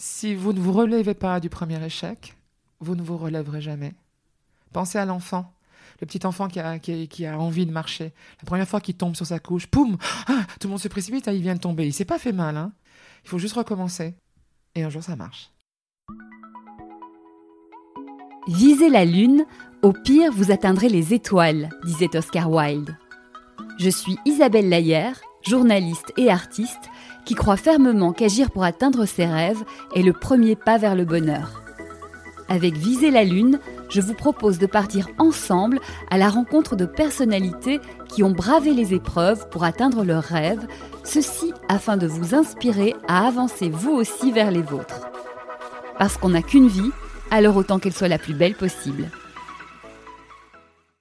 Si vous ne vous relevez pas du premier échec, vous ne vous relèverez jamais. Pensez à l'enfant, le petit enfant qui a, qui, a, envie de marcher. La première fois qu'il tombe sur sa couche, poum ah, Tout le monde se précipite, ah, il vient de tomber. Il s'est pas fait mal. Hein il faut juste recommencer. Et un jour, ça marche. Visez la lune, au pire, vous atteindrez les étoiles, disait Oscar Wilde. Je suis Isabelle Laillère, journaliste et artiste, qui croit fermement qu'agir pour atteindre ses rêves est le premier pas vers le bonheur. Avec Viser la Lune, je vous propose de partir ensemble à la rencontre de personnalités qui ont bravé les épreuves pour atteindre leurs rêves, ceci afin de vous inspirer à avancer vous aussi vers les vôtres. Parce qu'on n'a qu'une vie, alors autant qu'elle soit la plus belle possible.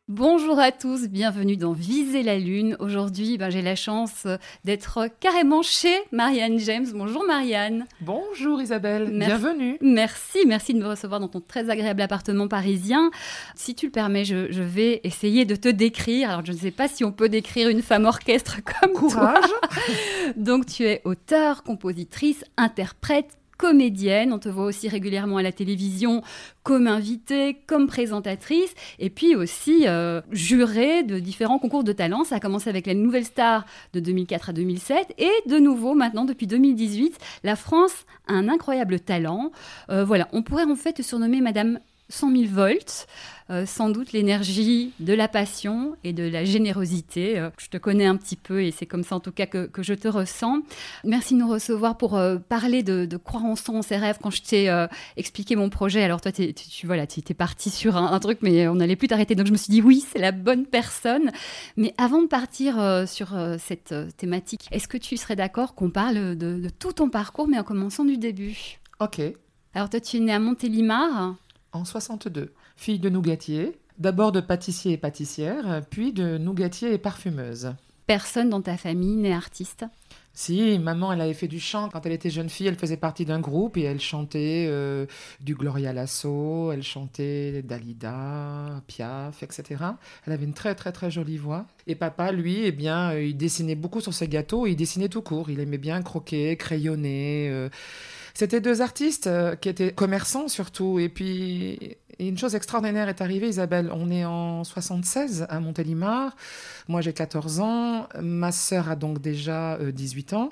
Bonjour à tous, bienvenue dans Viser la Lune. Aujourd'hui, ben, j'ai la chance d'être carrément chez Marianne James. Bonjour Marianne. Bonjour Isabelle, bienvenue. Merci, merci de me recevoir dans ton très agréable appartement parisien. Si tu le permets, je, vais essayer de te décrire. Alors, je ne sais pas si on peut décrire une femme orchestre comme Courage. Donc, tu es auteur, compositrice, interprète, comédienne, on te voit aussi régulièrement à la télévision comme invitée, comme présentatrice, et puis aussi euh, jurée de différents concours de talent. Ça a commencé avec la Nouvelle Star de 2004 à 2007, et de nouveau maintenant depuis 2018, la France a un incroyable talent. Euh, voilà, on pourrait en fait te surnommer Madame 100 000 volts. Euh, sans doute l'énergie de la passion et de la générosité. Euh, je te connais un petit peu et c'est comme ça en tout cas que, je te ressens. Merci de nous recevoir pour euh, parler de, croire en son, en ses rêves. Quand je t'ai expliqué mon projet, alors toi, tu, voilà, tu étais parti sur un, truc, mais on n'allait plus t'arrêter. Donc je me suis dit oui, c'est la bonne personne. Mais avant de partir sur cette thématique, est-ce que tu serais d'accord qu'on parle de, de tout ton parcours, mais en commençant du début? Ok. Alors toi, tu es né à Montélimar En 62 fille de nougatier, d'abord de pâtissier et pâtissière, puis de nougatier et parfumeuse. Personne dans ta famille n'est artiste? Si, maman, elle avait fait du chant quand elle était jeune fille. Elle faisait partie d'un groupe et elle chantait euh, du Gloria Lasso, elle chantait Dalida, Piaf, etc. Elle avait une très très très jolie voix. Et papa, lui, eh bien, euh, il dessinait beaucoup sur ses gâteaux. il dessinait tout court. Il aimait bien croquer, crayonner. Euh. C'était deux artistes qui étaient commerçants surtout. Et puis et une chose extraordinaire est arrivée, Isabelle. On est en 76 à Montélimar. Moi, j'ai 14 ans. Ma sœur a donc déjà 18 euh, ans.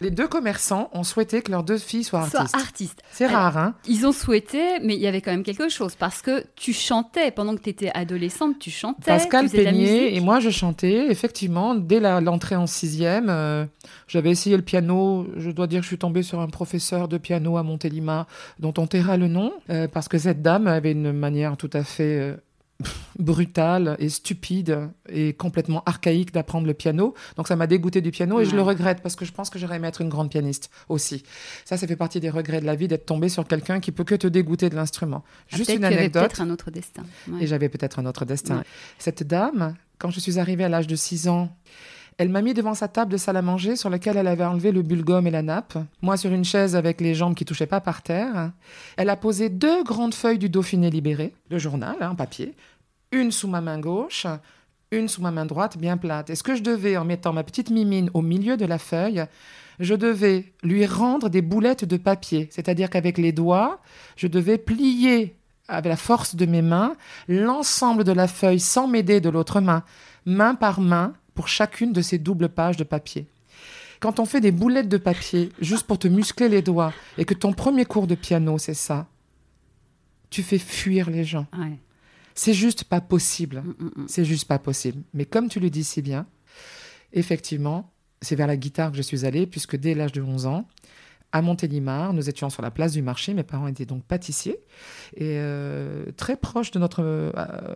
Les deux commerçants ont souhaité que leurs deux filles soient artistes. C'est rare, hein Ils ont souhaité, mais il y avait quand même quelque chose parce que tu chantais pendant que tu étais adolescente, tu chantais. Pascal peignait et moi je chantais. Effectivement, dès l'entrée en sixième, euh, j'avais essayé le piano. Je dois dire que je suis tombée sur un professeur de piano à Montélimar dont on taira le nom euh, parce que cette dame avait une manière tout à fait euh, brutale et stupide et complètement archaïque d'apprendre le piano. Donc ça m'a dégoûté du piano et je le regrette parce que je pense que j'aurais aimé être une grande pianiste aussi. Ça, ça fait partie des regrets de la vie d'être tombé sur quelqu'un qui peut que te dégoûter de l'instrument. Ah, Juste une anecdote. peut-être un autre destin. Et j'avais peut-être un autre destin. Cette dame, quand je suis arrivée à l'âge de 6 ans, elle m'a mis devant sa table de salle à manger sur laquelle elle avait enlevé le bulgum et la nappe. Moi sur une chaise avec les jambes qui touchaient pas par terre. Elle a posé deux grandes feuilles du Dauphiné libéré, le journal, en papier, une sous ma main gauche, une sous ma main droite bien plate. Et ce que je devais, en mettant ma petite mimine au milieu de la feuille, je devais lui rendre des boulettes de papier. C'est-à-dire qu'avec les doigts, je devais plier avec la force de mes mains l'ensemble de la feuille sans m'aider de l'autre main, main par main, pour chacune de ces doubles pages de papier. Quand on fait des boulettes de papier juste pour te muscler les doigts et que ton premier cours de piano, c'est ça, tu fais fuir les gens. C'est juste pas possible. Mm, mm, mm. C'est juste pas possible. Mais comme tu le dis si bien, effectivement, c'est vers la guitare que je suis allée, puisque dès l'âge de 11 ans, à Montélimar. Nous étions sur la place du marché. Mes parents étaient donc pâtissiers. Et euh, très proche de notre, euh,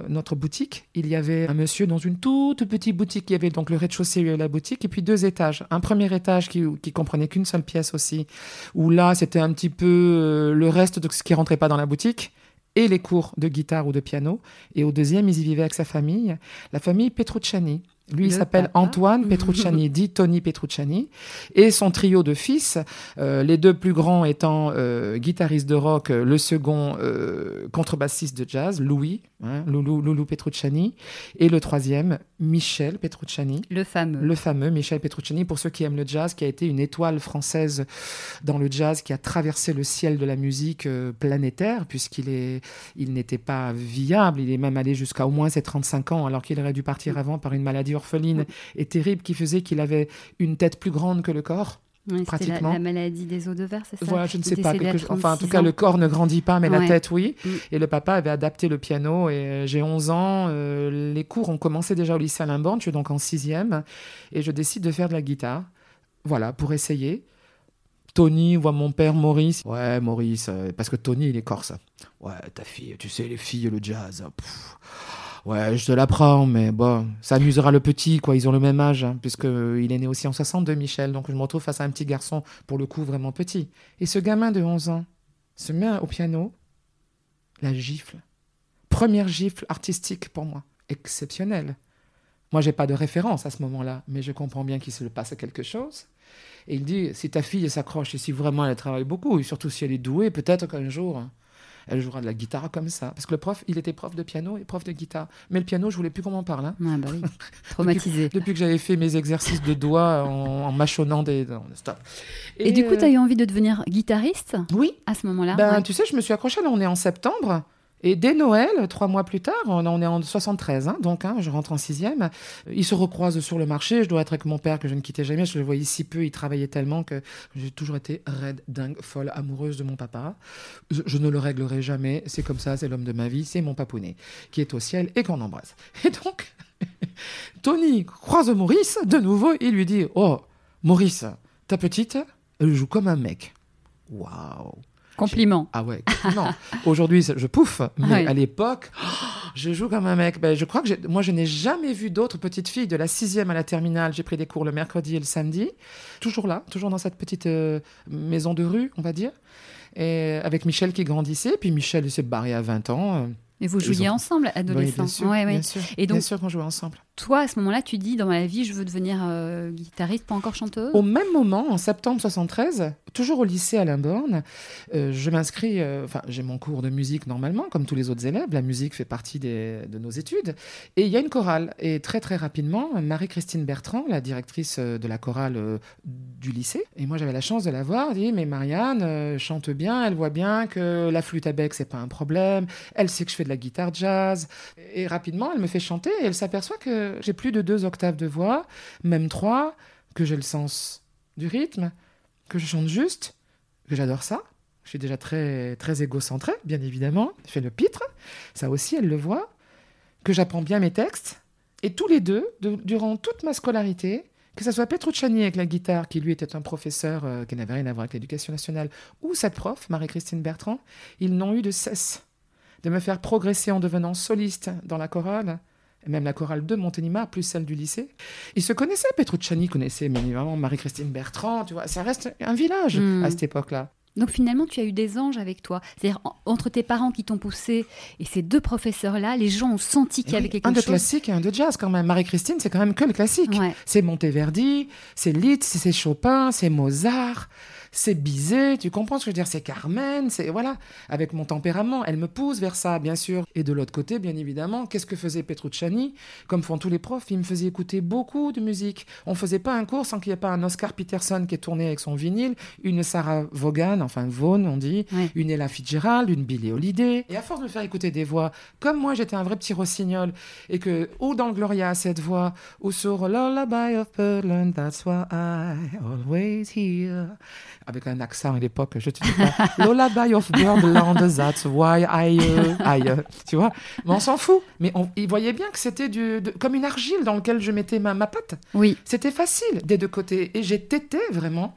notre boutique, il y avait un monsieur dans une toute petite boutique. Il y avait donc le rez-de-chaussée et la boutique, et puis deux étages. Un premier étage qui, qui comprenait qu'une seule pièce aussi, où là, c'était un petit peu euh, le reste de ce qui rentrait pas dans la boutique et les cours de guitare ou de piano. Et au deuxième, ils y vivaient avec sa famille, la famille Petrucciani. Lui, il s'appelle Antoine Petrucciani, dit Tony Petrucciani. Et son trio de fils, euh, les deux plus grands étant euh, guitariste de rock, euh, le second contrebassiste de jazz, Louis, hein, Loulou, Loulou Petrucciani. Et le troisième, Michel Petrucciani. Le fameux. Le fameux Michel Petrucciani, pour ceux qui aiment le jazz, qui a été une étoile française dans le jazz, qui a traversé le ciel de la musique planétaire, puisqu'il est, il n'était pas viable. Il est même allé jusqu'à au moins ses 35 ans, alors qu'il aurait dû partir avant par une maladie orpheline et terrible qui faisait qu'il avait une tête plus grande que le corps. pratiquement. La, maladie des os de verre, c'est ça Voilà, je ne sais pas. Enfin, en tout cas, le corps ne grandit pas, mais la tête, oui. Mm. Et le papa avait adapté le piano. Et euh, j'ai 11 ans. Euh, les cours ont commencé déjà au lycée à Limborne. Je suis donc en sixième. Et je décide de faire de la guitare. Voilà, pour essayer. Tony voit mon père Maurice. Ouais, Maurice, euh, parce que Tony, il est corse. Ouais, ta fille, tu sais, les filles, le jazz. Ouais, je te l'apprends, mais bon, ça amusera le petit, quoi. Ils ont le même âge, hein, puisqu'il est né aussi en 62, Michel. Donc je me retrouve face à un petit garçon, pour le coup, vraiment petit. Et ce gamin de 11 ans se met au piano, la gifle. Première gifle artistique pour moi, exceptionnelle. Moi, j'ai pas de référence à ce moment-là, mais je comprends bien qu'il se passe quelque chose. Et il dit, si ta fille s'accroche et si vraiment elle travaille beaucoup, et surtout si elle est douée, peut-être qu'un jour, elle jouera de la guitare comme ça. Parce que le prof, il était prof de piano et prof de guitare. Mais le piano, je voulais plus qu'on m'en parle. Hein. Ah bah oui. Traumatisé. depuis, que j'avais fait mes exercices de doigts en, mâchonnant des. stop. Et, du coup, tu as eu envie de devenir guitariste Oui. À ce moment-là? Ben, Tu sais, je me suis accrochée. Là, on est en septembre. Et dès Noël, trois mois plus tard, on est en 73, hein, donc hein, je rentre en sixième, ils se recroisent sur le marché. Je dois être avec mon père que je ne quittais jamais. Je le voyais si peu, il travaillait tellement que j'ai toujours été raide, dingue, folle, amoureuse de mon papa. Je, ne le réglerai jamais. C'est comme ça, c'est l'homme de ma vie, c'est mon papounet qui est au ciel et qu'on embrasse. Et donc, Tony croise Maurice de nouveau et lui dit Oh, Maurice, ta petite, elle joue comme un mec. Waouh! Compliment. Ah ouais, non. Aujourd'hui, je pouffe, mais à l'époque, je joue comme un mec. Ben, je crois que moi, je n'ai jamais vu d'autres petites filles de la sixième à la terminale. J'ai pris des cours le mercredi et le samedi. Toujours là, toujours dans cette petite euh, maison de rue, on va dire. Et avec Michel qui grandissait. Puis Michel s'est barré à 20 ans. Et vous jouiez ensemble, adolescent. Oui, bien sûr, Et donc, bien sûr qu'on jouait ensemble. Toi, à ce moment-là, tu dis dans ma vie, je veux devenir euh, guitariste, pas encore chanteuse? Au même moment, en septembre 73, toujours au lycée à Limborne, euh, je m'inscris, euh, enfin, j'ai mon cours de musique normalement, comme tous les autres élèves. La musique fait partie de nos études. Et il y a une chorale. Et très, très rapidement, Marie-Christine Bertrand, la directrice de la chorale du lycée, et moi j'avais la chance de la voir, dit Mais Marianne chante bien, elle voit bien que la flûte à bec, c'est pas un problème, elle sait que je fais de la guitare jazz. Et rapidement, elle me fait chanter et elle s'aperçoit que j'ai plus de deux octaves de voix, même trois, que j'ai le sens du rythme, que je chante juste, que j'adore ça. Je suis déjà très, très égocentré, bien évidemment. Je fais le pitre, ça aussi, elle le voit. Que j'apprends bien mes textes. Et tous les deux, durant toute ma scolarité, que ce soit Petrucciani avec la guitare, qui lui était un professeur euh, qui n'avait rien à voir avec l'éducation nationale, ou cette prof, Marie-Christine Bertrand, ils n'ont eu de cesse de me faire progresser en devenant soliste dans la chorale, même la chorale de Montélimar, plus celle du lycée. Ils se connaissaient, Petrucciani connaissait mais évidemment Marie-Christine Bertrand, tu vois, ça reste un village hmm. à cette époque-là. Donc finalement, tu as eu des anges avec toi. C'est-à-dire, entre tes parents qui t'ont poussé et ces deux professeurs-là, les gens ont senti qu'il y avait quelque chose. Un de classique et un de jazz quand même. Marie-Christine, c'est quand même que le classique. C'est Monteverdi, c'est Liszt, c'est Chopin, c'est Mozart c'est Bizet, tu comprends ce que je veux dire C'est Carmen, c'est voilà, avec mon tempérament, elle me pousse vers ça, bien sûr. Et de l'autre côté, bien évidemment, qu'est-ce que faisait Petrucciani? Comme font tous les profs, il me faisait écouter beaucoup de musique. On faisait pas un cours sans qu'il n'y ait pas un Oscar Peterson qui est tourné avec son vinyle, une Sarah Vaughan, enfin Vaughan on dit, une Ella Fitzgerald, une Billie Holiday. Et à force de me faire écouter des voix, comme moi j'étais un vrai petit rossignol, et que ou dans le Gloria cette voix, ou sur Lullaby of Birdland, that's why I always hear avec un accent à l'époque, je te dis pas, Lullaby of Birdland, that's why I, uh, I uh, tu vois. Mais on s'en fout. Mais on, il voyait bien que c'était du, comme une argile dans laquelle je mettais ma, ma patte. Oui. C'était facile des deux côtés. Et j'ai tété vraiment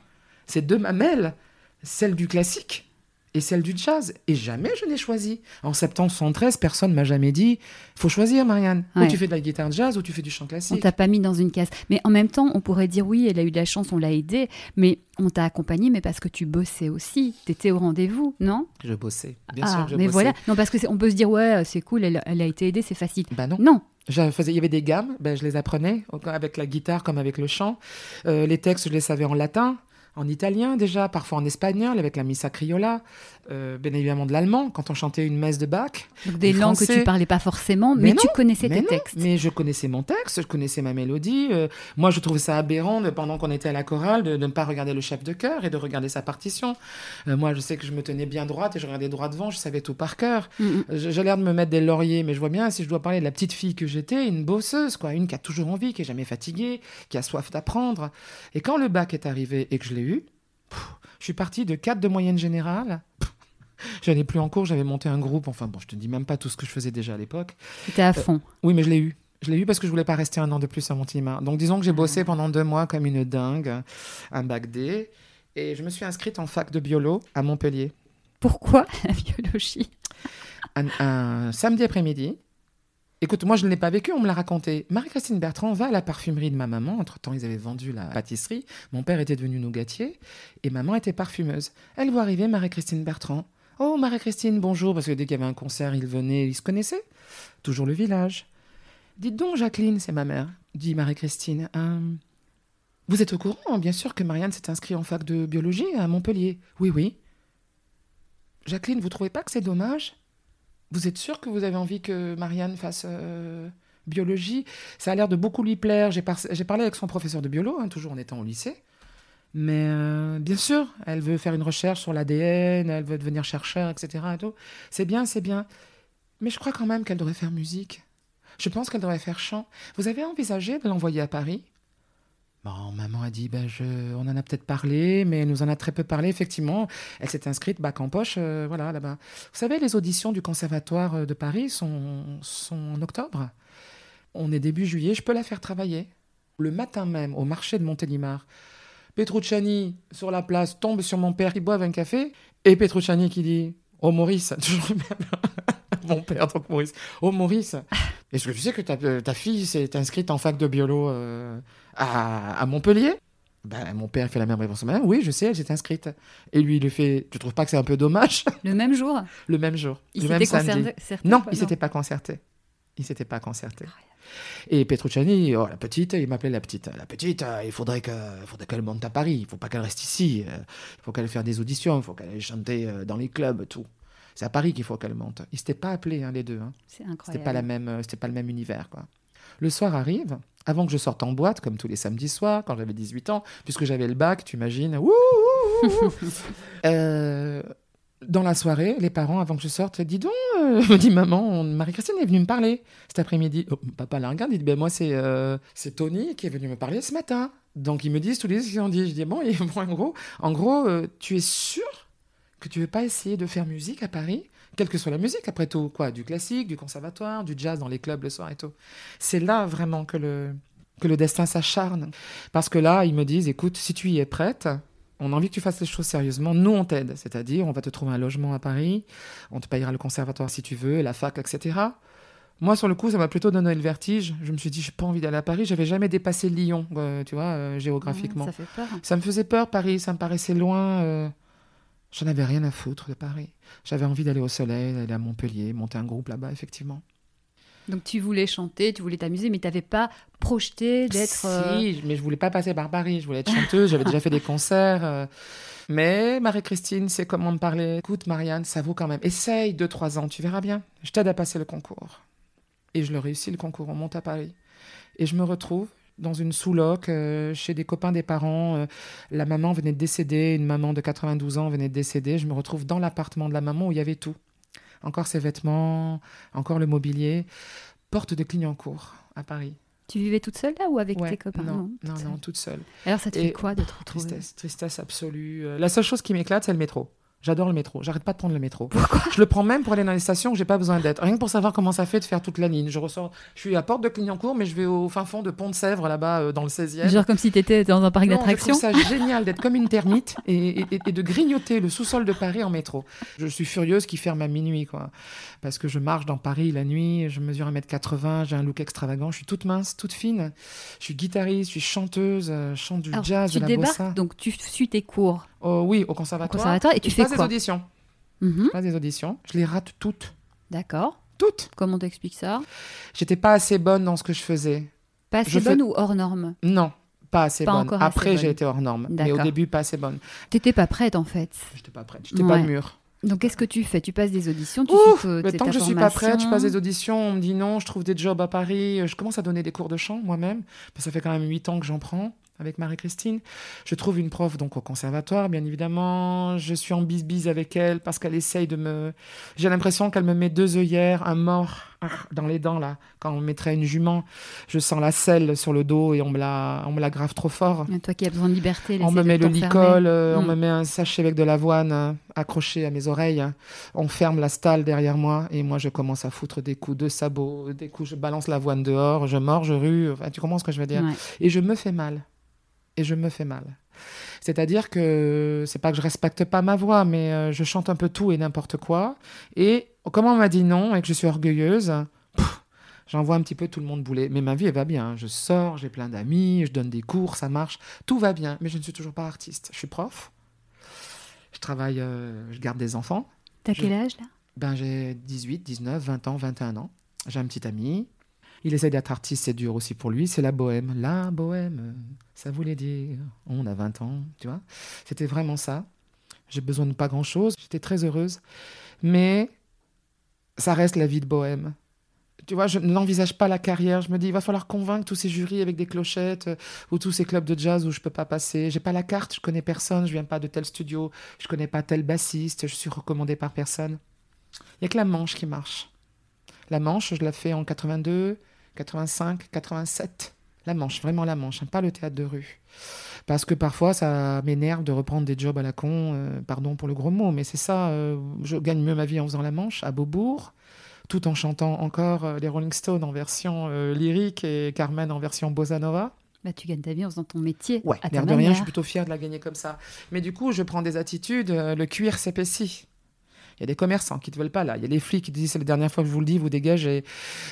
ces deux mamelles, celle du classique et celle du jazz. Et jamais je n'ai choisi. En septembre 73, personne m'a jamais dit faut choisir, Marianne. Ou tu fais de la guitare jazz ou tu fais du chant classique. On t'a pas mis dans une case. Mais en même temps, on pourrait dire oui, elle a eu de la chance, on l'a aidée. Mais on t'a accompagné, mais parce que tu bossais aussi. Tu étais au rendez-vous, non? Je bossais. Bien ah, sûr que je mais bossais. voilà. Non, parce que on peut se dire ouais, c'est cool, elle, a été aidée, c'est facile. Bah non. Non, il y avait des gammes, ben, je les apprenais avec la guitare comme avec le chant. Euh, les textes, je les savais en latin en italien déjà, parfois en espagnol avec la Missa Criolla, euh, bien évidemment de l'allemand quand on chantait une messe de Bach. Donc des langues que tu parlais pas forcément, mais, tu connaissais tes textes. Mais je connaissais mon texte, je connaissais ma mélodie. Euh, moi, je trouvais ça aberrant pendant qu'on était à la chorale de, ne pas regarder le chef de chœur et de regarder sa partition. Euh, moi, je sais que je me tenais bien droite et je regardais droit devant, je savais tout par cœur. Mm J'ai l'air de me mettre des lauriers, mais je vois bien si je dois parler de la petite fille que j'étais, une bosseuse, quoi, une qui a toujours envie, qui est jamais fatiguée, qui a soif d'apprendre. Et quand le bac est arrivé et que je l'ai eu, je suis partie de 4 de moyenne générale. Je n'allais plus en cours, j'avais monté un groupe. Enfin bon, je te dis même pas tout ce que je faisais déjà à l'époque. C'était à fond. Euh, oui, mais je l'ai eu. Je l'ai eu parce que je voulais pas rester un an de plus à Montélimar. Donc disons que j'ai bossé pendant deux mois comme une dingue, un bac D. Et je me suis inscrite en fac de biolo à Montpellier. Pourquoi la biologie? Un samedi après-midi, Écoute, moi je ne l'ai pas vécu, on me l'a raconté. Marie-Christine Bertrand va à la parfumerie de ma maman. Entre-temps, ils avaient vendu la pâtisserie. Mon père était devenu nougatier et maman était parfumeuse. Elle voit arriver Marie-Christine Bertrand. Oh, Marie-Christine, bonjour, parce que dès qu'il y avait un concert, ils venaient, ils se connaissaient. Toujours le village. Dites donc, Jacqueline, c'est ma mère, dit Marie-Christine. Hum, vous êtes au courant, bien sûr, que Marianne s'est inscrite en fac de biologie à Montpellier. Oui, oui. Jacqueline, vous trouvez pas que c'est dommage? Vous êtes sûr que vous avez envie que Marianne fasse euh, biologie? Ça a l'air de beaucoup lui plaire. J'ai, parlé avec son professeur de biolo, hein, toujours en étant au lycée. Mais euh, bien sûr, elle veut faire une recherche sur l'ADN, elle veut devenir chercheur, etc. C'est bien, c'est bien. Mais je crois quand même qu'elle devrait faire musique. Je pense qu'elle devrait faire chant. Vous avez envisagé de l'envoyer à Paris? Bon, maman a dit, ben je, on en a peut-être parlé, mais elle nous en a très peu parlé, effectivement. Elle s'est inscrite bac en poche, euh, voilà, là-bas. Vous savez, les auditions du Conservatoire euh, de Paris sont, en octobre. On est début juillet, je peux la faire travailler. Le matin même, au marché de Montélimar, Petrucciani, sur la place, tombe sur mon père qui boit un café, et Petrucciani qui dit, oh Maurice, toujours même. mon père, donc Maurice. Oh Maurice, est-ce que tu sais que ta, euh, ta fille s'est inscrite en fac de biolo à, Montpellier? Ben, mon père fait la même réponse. oui, je sais, elle s'est inscrite. Et lui, il lui fait Tu trouves pas que c'est un peu dommage? Le même jour? Le même jour. Il s'était concerté Non, il s'était pas concerté. Il s'était pas concerté. Et Petrucciani, oh, la petite, il m'appelait la petite. La petite, euh, il faudrait qu'elle monte à Paris. Il faut pas qu'elle reste ici. Euh, il faut qu'elle fasse des auditions. Il faut qu'elle aille chanter euh, dans les clubs, tout. C'est à Paris qu'il faut qu'elle monte. Ils s'étaient pas appelés, hein, les deux. Hein. C'est incroyable. C'était pas, la même, c'était pas le même univers, quoi. Le soir arrive, avant que je sorte en boîte, comme tous les samedis soirs, quand j'avais 18 ans, puisque j'avais le bac, tu imagines. Euh, dans la soirée, les parents, avant que je sorte, dis donc, euh, me dit maman, Marie-Christine est venue me parler cet après-midi. Oh, papa la regarde, il dit ben moi c'est euh, c'est Tony qui est venu me parler ce matin. Donc ils me disent tous les ce qu'ils ont dit. Je dis bon, et, bon en gros, en gros, tu es sûr que tu veux pas essayer de faire musique à Paris quelle que soit la musique, après tout, quoi, du classique, du conservatoire, du jazz dans les clubs le soir et tout. C'est là vraiment que le, que le destin s'acharne. Parce que là, ils me disent, écoute, si tu y es prête, on a envie que tu fasses les choses sérieusement, nous on t'aide. C'est-à-dire, on va te trouver un logement à Paris, on te payera le conservatoire si tu veux, la fac, etc. Moi, sur le coup, ça m'a plutôt donné le vertige. Je me suis dit, j'ai pas envie d'aller à Paris. J'avais jamais dépassé Lyon, euh, tu vois, euh, géographiquement. ça fait peur. Ça me faisait peur, Paris. Ça me paraissait loin. Euh, J'en avais rien à foutre de Paris. J'avais envie d'aller au soleil, d'aller à Montpellier, monter un groupe là-bas, effectivement. Donc tu voulais chanter, tu voulais t'amuser, mais tu n'avais pas projeté d'être... Si, euh, mais je voulais pas passer par Paris. Je voulais être chanteuse, j'avais déjà fait des concerts. Euh. Mais Marie-Christine c'est comment me parler? Écoute, Marianne, ça vaut quand même. Essaye deux, trois ans, tu verras bien. Je t'aide à passer le concours. Et je le réussis, le concours. On monte à Paris. Et je me retrouve dans une sous-loc euh, chez des copains des parents. Euh, la maman venait de décéder, une maman de 92 ans venait de décéder. Je me retrouve dans l'appartement de la maman où il y avait tout. Encore ses vêtements, encore le mobilier. Porte de Clignancourt à Paris. Tu vivais toute seule là ou avec tes copains? Non, non, non, toute seule. Alors ça te fait quoi de te retrouver? Tristesse, tristesse absolue. Euh, la seule chose qui m'éclate, c'est le métro. J'adore le métro. J'arrête pas de prendre le métro. Je le prends même pour aller dans les stations où j'ai pas besoin d'être. Rien que pour savoir comment ça fait de faire toute la ligne. Je ressors. Je suis à Porte de Clignancourt, mais je vais au fin fond de Pont de Sèvres, là-bas, euh, dans le 16e. Genre comme si tu étais dans un parc d'attractions. Je trouve ça génial d'être comme une termite et, de grignoter le sous-sol de Paris en métro. Je suis furieuse qu'il ferme à minuit, quoi. Parce que je marche dans Paris la nuit, je mesure 1m80, j'ai un look extravagant, je suis toute mince, toute fine. Je suis guitariste, je suis chanteuse, euh, je chante du jazz, de la bossa. Donc tu suis tes cours. Oh, oui, au conservatoire. Au conservatoire et tu fais quoi des auditions. Mhm. Pas des auditions. Je les rate toutes. D'accord. Toutes. Comment t'expliques ça? J'étais pas assez bonne dans ce que je faisais. Pas assez Je bonne fais- ou hors norme? Non, pas assez Pas bonne. encore Après, j'ai été hors norme. Mais au début, pas assez bonne. T'étais pas prête en fait. J'étais pas prête. J'étais pas Ouais. le mur. Donc qu'est-ce que tu fais? Tu passes des auditions, tu Ouf, suis euh, mais tant ta que je suis pas prête, je formation. passe des auditions, on me dit non, je trouve des jobs à Paris, je commence à donner des cours de chant moi-même, parce que ça fait quand même huit ans que j'en prends avec Marie-Christine. Je trouve une prof donc au conservatoire, bien évidemment. Je suis en bise-bise avec elle parce qu'elle essaye de me... J'ai l'impression qu'elle me met deux œillères, un mort ah, dans les dents, là. Quand on mettrait une jument, je sens la selle sur le dos et on me la, on me la grave trop fort. Et Toi qui as besoin de liberté, On me met le licol, euh, on Mm. me met un sachet avec de l'avoine euh, accroché à mes oreilles. On ferme la stalle derrière moi et moi je commence à foutre des coups de sabot, des coups, je balance l'avoine dehors, je mords, je rue. Enfin, tu comprends ce que je veux dire? Ouais. Et je me fais mal. Et je me fais mal. C'est-à-dire que c'est pas que je respecte pas ma voix, mais euh, je chante un peu tout et n'importe quoi. Et comme on m'a dit non et que je suis orgueilleuse, j'envoie un petit peu tout le monde bouler. Mais ma vie, elle va bien. Je sors, j'ai plein d'amis, je donne des cours, ça marche. Tout va bien. Mais je ne suis toujours pas artiste. Je suis prof. Je travaille, euh, je garde des enfants. T'as Je- quel âge là? Ben, j'ai 18, 19, 20 ans, 21 ans. J'ai un petit ami. Il essaie d'être artiste, c'est dur aussi pour lui. C'est la bohème. La bohème, ça voulait dire on a 20 ans, tu vois. C'était vraiment ça. J'ai besoin de pas grand-chose. J'étais très heureuse. Mais ça reste la vie de bohème. Tu vois, je n'envisage pas la carrière. Je me dis, il va falloir convaincre tous ces jurys avec des clochettes euh, ou tous ces clubs de jazz où je peux pas passer. J'ai pas la carte, je connais personne, je viens pas de tel studio, je connais pas tel bassiste, je suis recommandé par personne. Il y a que la manche qui marche. La manche, je la fais en 82, 85, 87. La manche, vraiment la manche, hein, pas le théâtre de rue. Parce que parfois, ça m'énerve de reprendre des jobs à la con, euh, pardon pour le gros mot, mais c'est ça, euh, je gagne mieux ma vie en faisant la manche à Beaubourg, tout en chantant encore euh, les Rolling Stones en version lyrique et Carmen en version bossa nova. Bah, tu gagnes ta vie en faisant ton métier Ouais, à ta l'air de rien, je suis plutôt fière de la gagner comme ça. Mais du coup, je prends des attitudes, le cuir s'épaissit. Il y a des commerçants qui ne te veulent pas là. Il y a les flics qui disent c'est la dernière fois que je vous le dis, vous dégagez.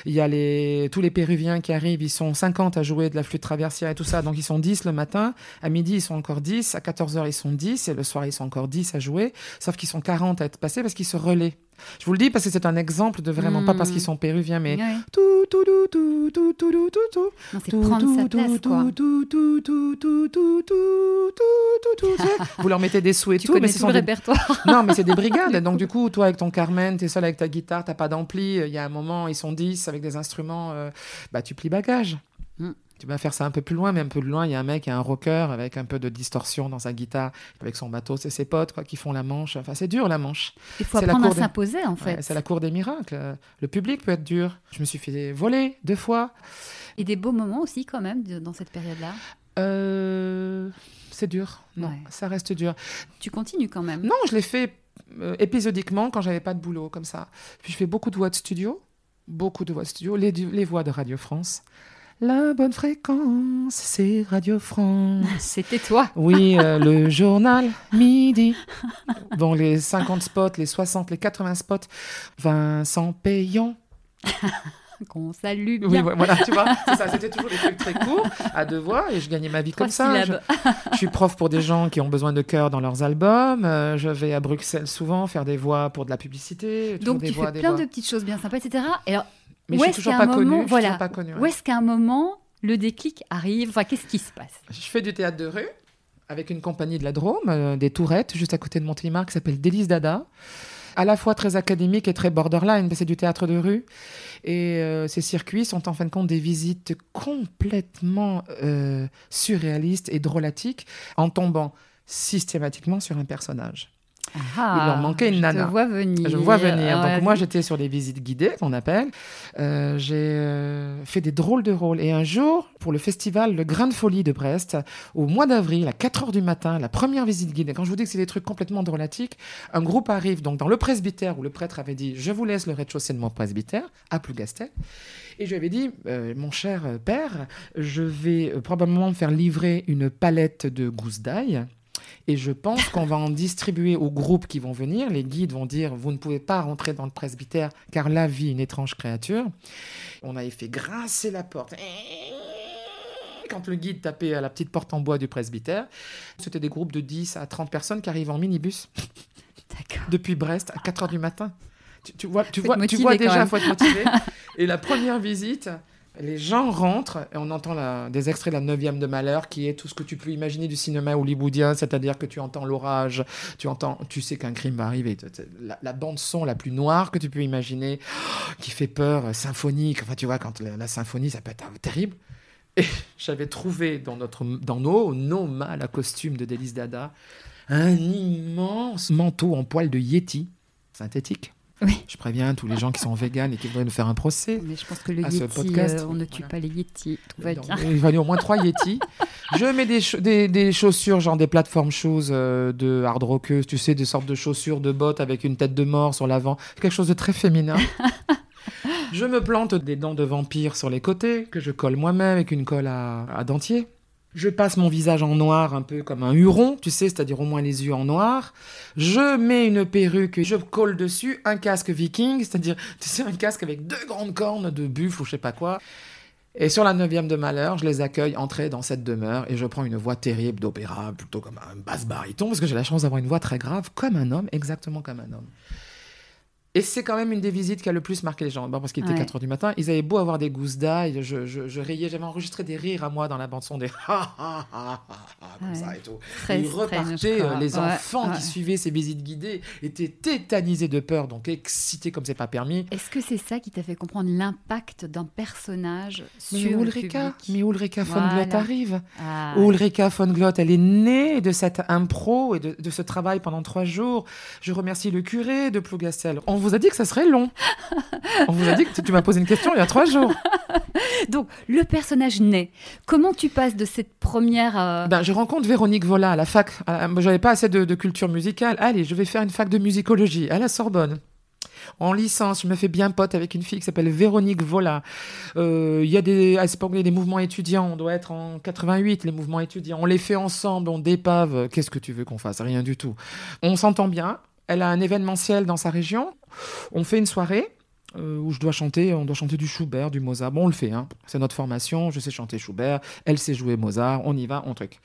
Il y a les, tous les Péruviens qui arrivent, ils sont 50 à jouer de la flûte traversière et tout ça. Donc ils sont 10 le matin. À midi, ils sont encore 10. À 14h, ils sont 10. Et le soir, ils sont encore 10 à jouer. Sauf qu'ils sont 40 à être passés parce qu'ils se relaient. Je vous le dis parce que c'est un exemple de vraiment, pas parce Mm. qu'ils sont péruviens, mais. Tout, tout, tout, tout, tout, tout, tout, tout, tout. C'est Tout, prendre sa tout, place, tout, quoi. tout, tout, tout, tout, tout, tout, tout, tout, tout, tu sais, Vous leur mettez des sous et tout, mais ce tout sont le répertoire. Non, mais c'est des brigades. Donc du coup, toi avec ton Carmen, t'es seul avec ta guitare, t'as pas d'ampli. Il y a un moment, ils sont 10 avec des instruments. euh, bah tu plies bagage. Tu vas faire ça un peu plus loin, mais un peu plus loin, il y a un mec, il y a un rocker avec un peu de distorsion dans sa guitare, avec son bateau, c'est ses potes quoi, qui font la manche. Enfin, c'est dur la manche. Il faut apprendre à des- s'imposer, en Ouais, fait. c'est la cour des miracles. Le public peut être dur. Je me suis fait voler deux fois. Et des beaux moments aussi, quand même, dans cette période-là. Euh, c'est dur. Non, Ouais. ça reste dur. Tu continues quand même. Non, je l'ai fait euh, épisodiquement quand j'avais pas de boulot comme ça. Puis je fais beaucoup de voix de studio, beaucoup de voix de studio, les, les voix de Radio France. La bonne fréquence, c'est Radio France. C'était toi. Oui, euh, le journal midi. Bon, les 50 spots, les 60, les 80 spots. Vincent Payon. Qu'on salue bien. Oui, voilà, tu vois. C'était toujours des trucs très courts, à deux voix, et je gagnais ma vie Trois comme ça. Je, je suis prof pour des gens qui ont besoin de chœur dans leurs albums. euh, je vais à Bruxelles souvent faire des voix pour de la publicité. Donc des tu voix, fais des plein voix. de petites choses bien sympas, etc. Et alors, Mais où je suis est-ce toujours pas connue. moment, je suis voilà, toujours pas connue, ouais. où est-ce qu'à un moment, le déclic arrive? Enfin, qu'est-ce qui se passe? Je fais du théâtre de rue avec une compagnie de la Drôme, euh, des Tourettes, juste à côté de Montélimar, qui s'appelle Délice Dada. À la fois très académique et très borderline, mais c'est du théâtre de rue. Et euh, ces circuits sont en fin de compte des visites complètement euh, surréalistes et drôlatiques, en tombant systématiquement sur un personnage. Ah, leur manquait une je nana. te vois venir. Je vois venir. Ah, Donc moi, j'étais sur les visites guidées, qu'on appelle. Euh, j'ai euh, fait des drôles de rôles. Et un jour, pour le festival Le Grain de Folie de Brest, au mois d'avril, à 4 heures du matin, la première visite guidée, quand je vous dis que c'est des trucs complètement drôlatiques, un groupe arrive donc dans le presbytère où le prêtre avait dit « Je vous laisse le rez-de-chaussée de mon presbytère » à Plougastel. Et je lui avais dit euh, Mon cher père, je vais probablement me faire livrer une palette de gousses d'ail. Et je pense qu'on va en distribuer aux groupes qui vont venir. Les guides vont dire Vous ne pouvez pas rentrer dans le presbytère car là vit une étrange créature. On avait fait grincer la porte. Quand le guide tapait à la petite porte en bois du presbytère, c'était des groupes de 10 à 30 personnes qui arrivent en minibus depuis Brest à 4 heures du matin. tu, tu vois, tu vois, tu vois déjà, même. faut être motivé. et la première visite, les gens rentrent et on entend des extraits de la 9 de Malheur, qui est tout ce que tu peux imaginer du cinéma hollywoodien, c'est-à-dire que tu entends l'orage, tu entends, tu sais qu'un crime va arriver. La, bande son la plus noire que tu peux imaginer, qui fait peur, euh, symphonique. Enfin, tu vois, quand la, symphonie, ça peut être euh, terrible. Et j'avais trouvé dans, notre, dans nos, nos mâles à costume de Délice Dada un immense manteau en poil de Yeti, synthétique. Oui. Je préviens tous les gens qui sont véganes et qui voudraient nous faire un procès. Mais je pense que le à ce Yeti, podcast. euh, on ne tue Voilà. pas les Yeti. Tout va bien. Il fallait au moins trois Yeti. Je mets des, cha- des, des chaussures, genre des plateformes shoes euh, de hard rockeuses, tu sais, des sortes de chaussures de bottes avec une tête de mort sur l'avant. Quelque chose de très féminin. je me plante des dents de vampire sur les côtés, que je colle moi-même avec une colle à, à dentier. Je passe mon visage en noir, un peu comme un huron, tu sais, c'est-à-dire au moins les yeux en noir. Je mets une perruque, je colle dessus un casque viking, c'est-à-dire, tu sais, un casque avec deux grandes cornes de buffle ou je sais pas quoi. Et sur la neuvième de malheur, je les accueille entrer dans cette demeure et je prends une voix terrible d'opéra, plutôt comme un basse baryton, parce que j'ai la chance d'avoir une voix très grave, comme un homme, exactement comme un homme. Et c'est quand même une des visites qui a le plus marqué les gens. Parce qu'il était Ouais. 4 h du matin, ils avaient beau avoir des gousses d'ail, je, je, je riais, j'avais enregistré des rires à moi dans la bande-son, des ha ha ha ha ha, comme Ouais. ça et tout. Très Ils repartaient, euh, les Ouais, enfants qui suivaient ces visites guidées étaient tétanisés de peur, donc excités comme c'est pas permis. Est-ce que c'est ça qui t'a fait comprendre l'impact d'un personnage Mais sur le Ulrika, public mais Ulrika von Glott arrive. Ah, Ulrika von Glott, elle est née de cette impro et de, de ce travail pendant trois jours. Je remercie le curé de Plougastel. On vous a dit que ça serait long. On vous a dit que tu, tu m'as posé une question il y a trois jours. Donc, le personnage naît. Comment tu passes de cette première... euh, Ben, je rencontre Véronique Vola à la fac. J'avais pas assez de, de culture musicale. Allez, je vais faire une fac de musicologie à la Sorbonne. En licence, je me fais bien pote avec une fille qui s'appelle Véronique Vola. Euh, Il y a des, à cette époque, il y a des mouvements étudiants. On doit être en 88, les mouvements étudiants. On les fait ensemble, on dépave. Qu'est-ce que tu veux qu'on fasse? Rien du tout. On s'entend bien. Elle a un événementiel dans sa région. On fait une soirée. euh, où je dois chanter, on doit chanter du Schubert, du Mozart. Bon, on le fait, hein. c'est notre formation. Je sais chanter Schubert, elle sait jouer Mozart. On y va, on truc.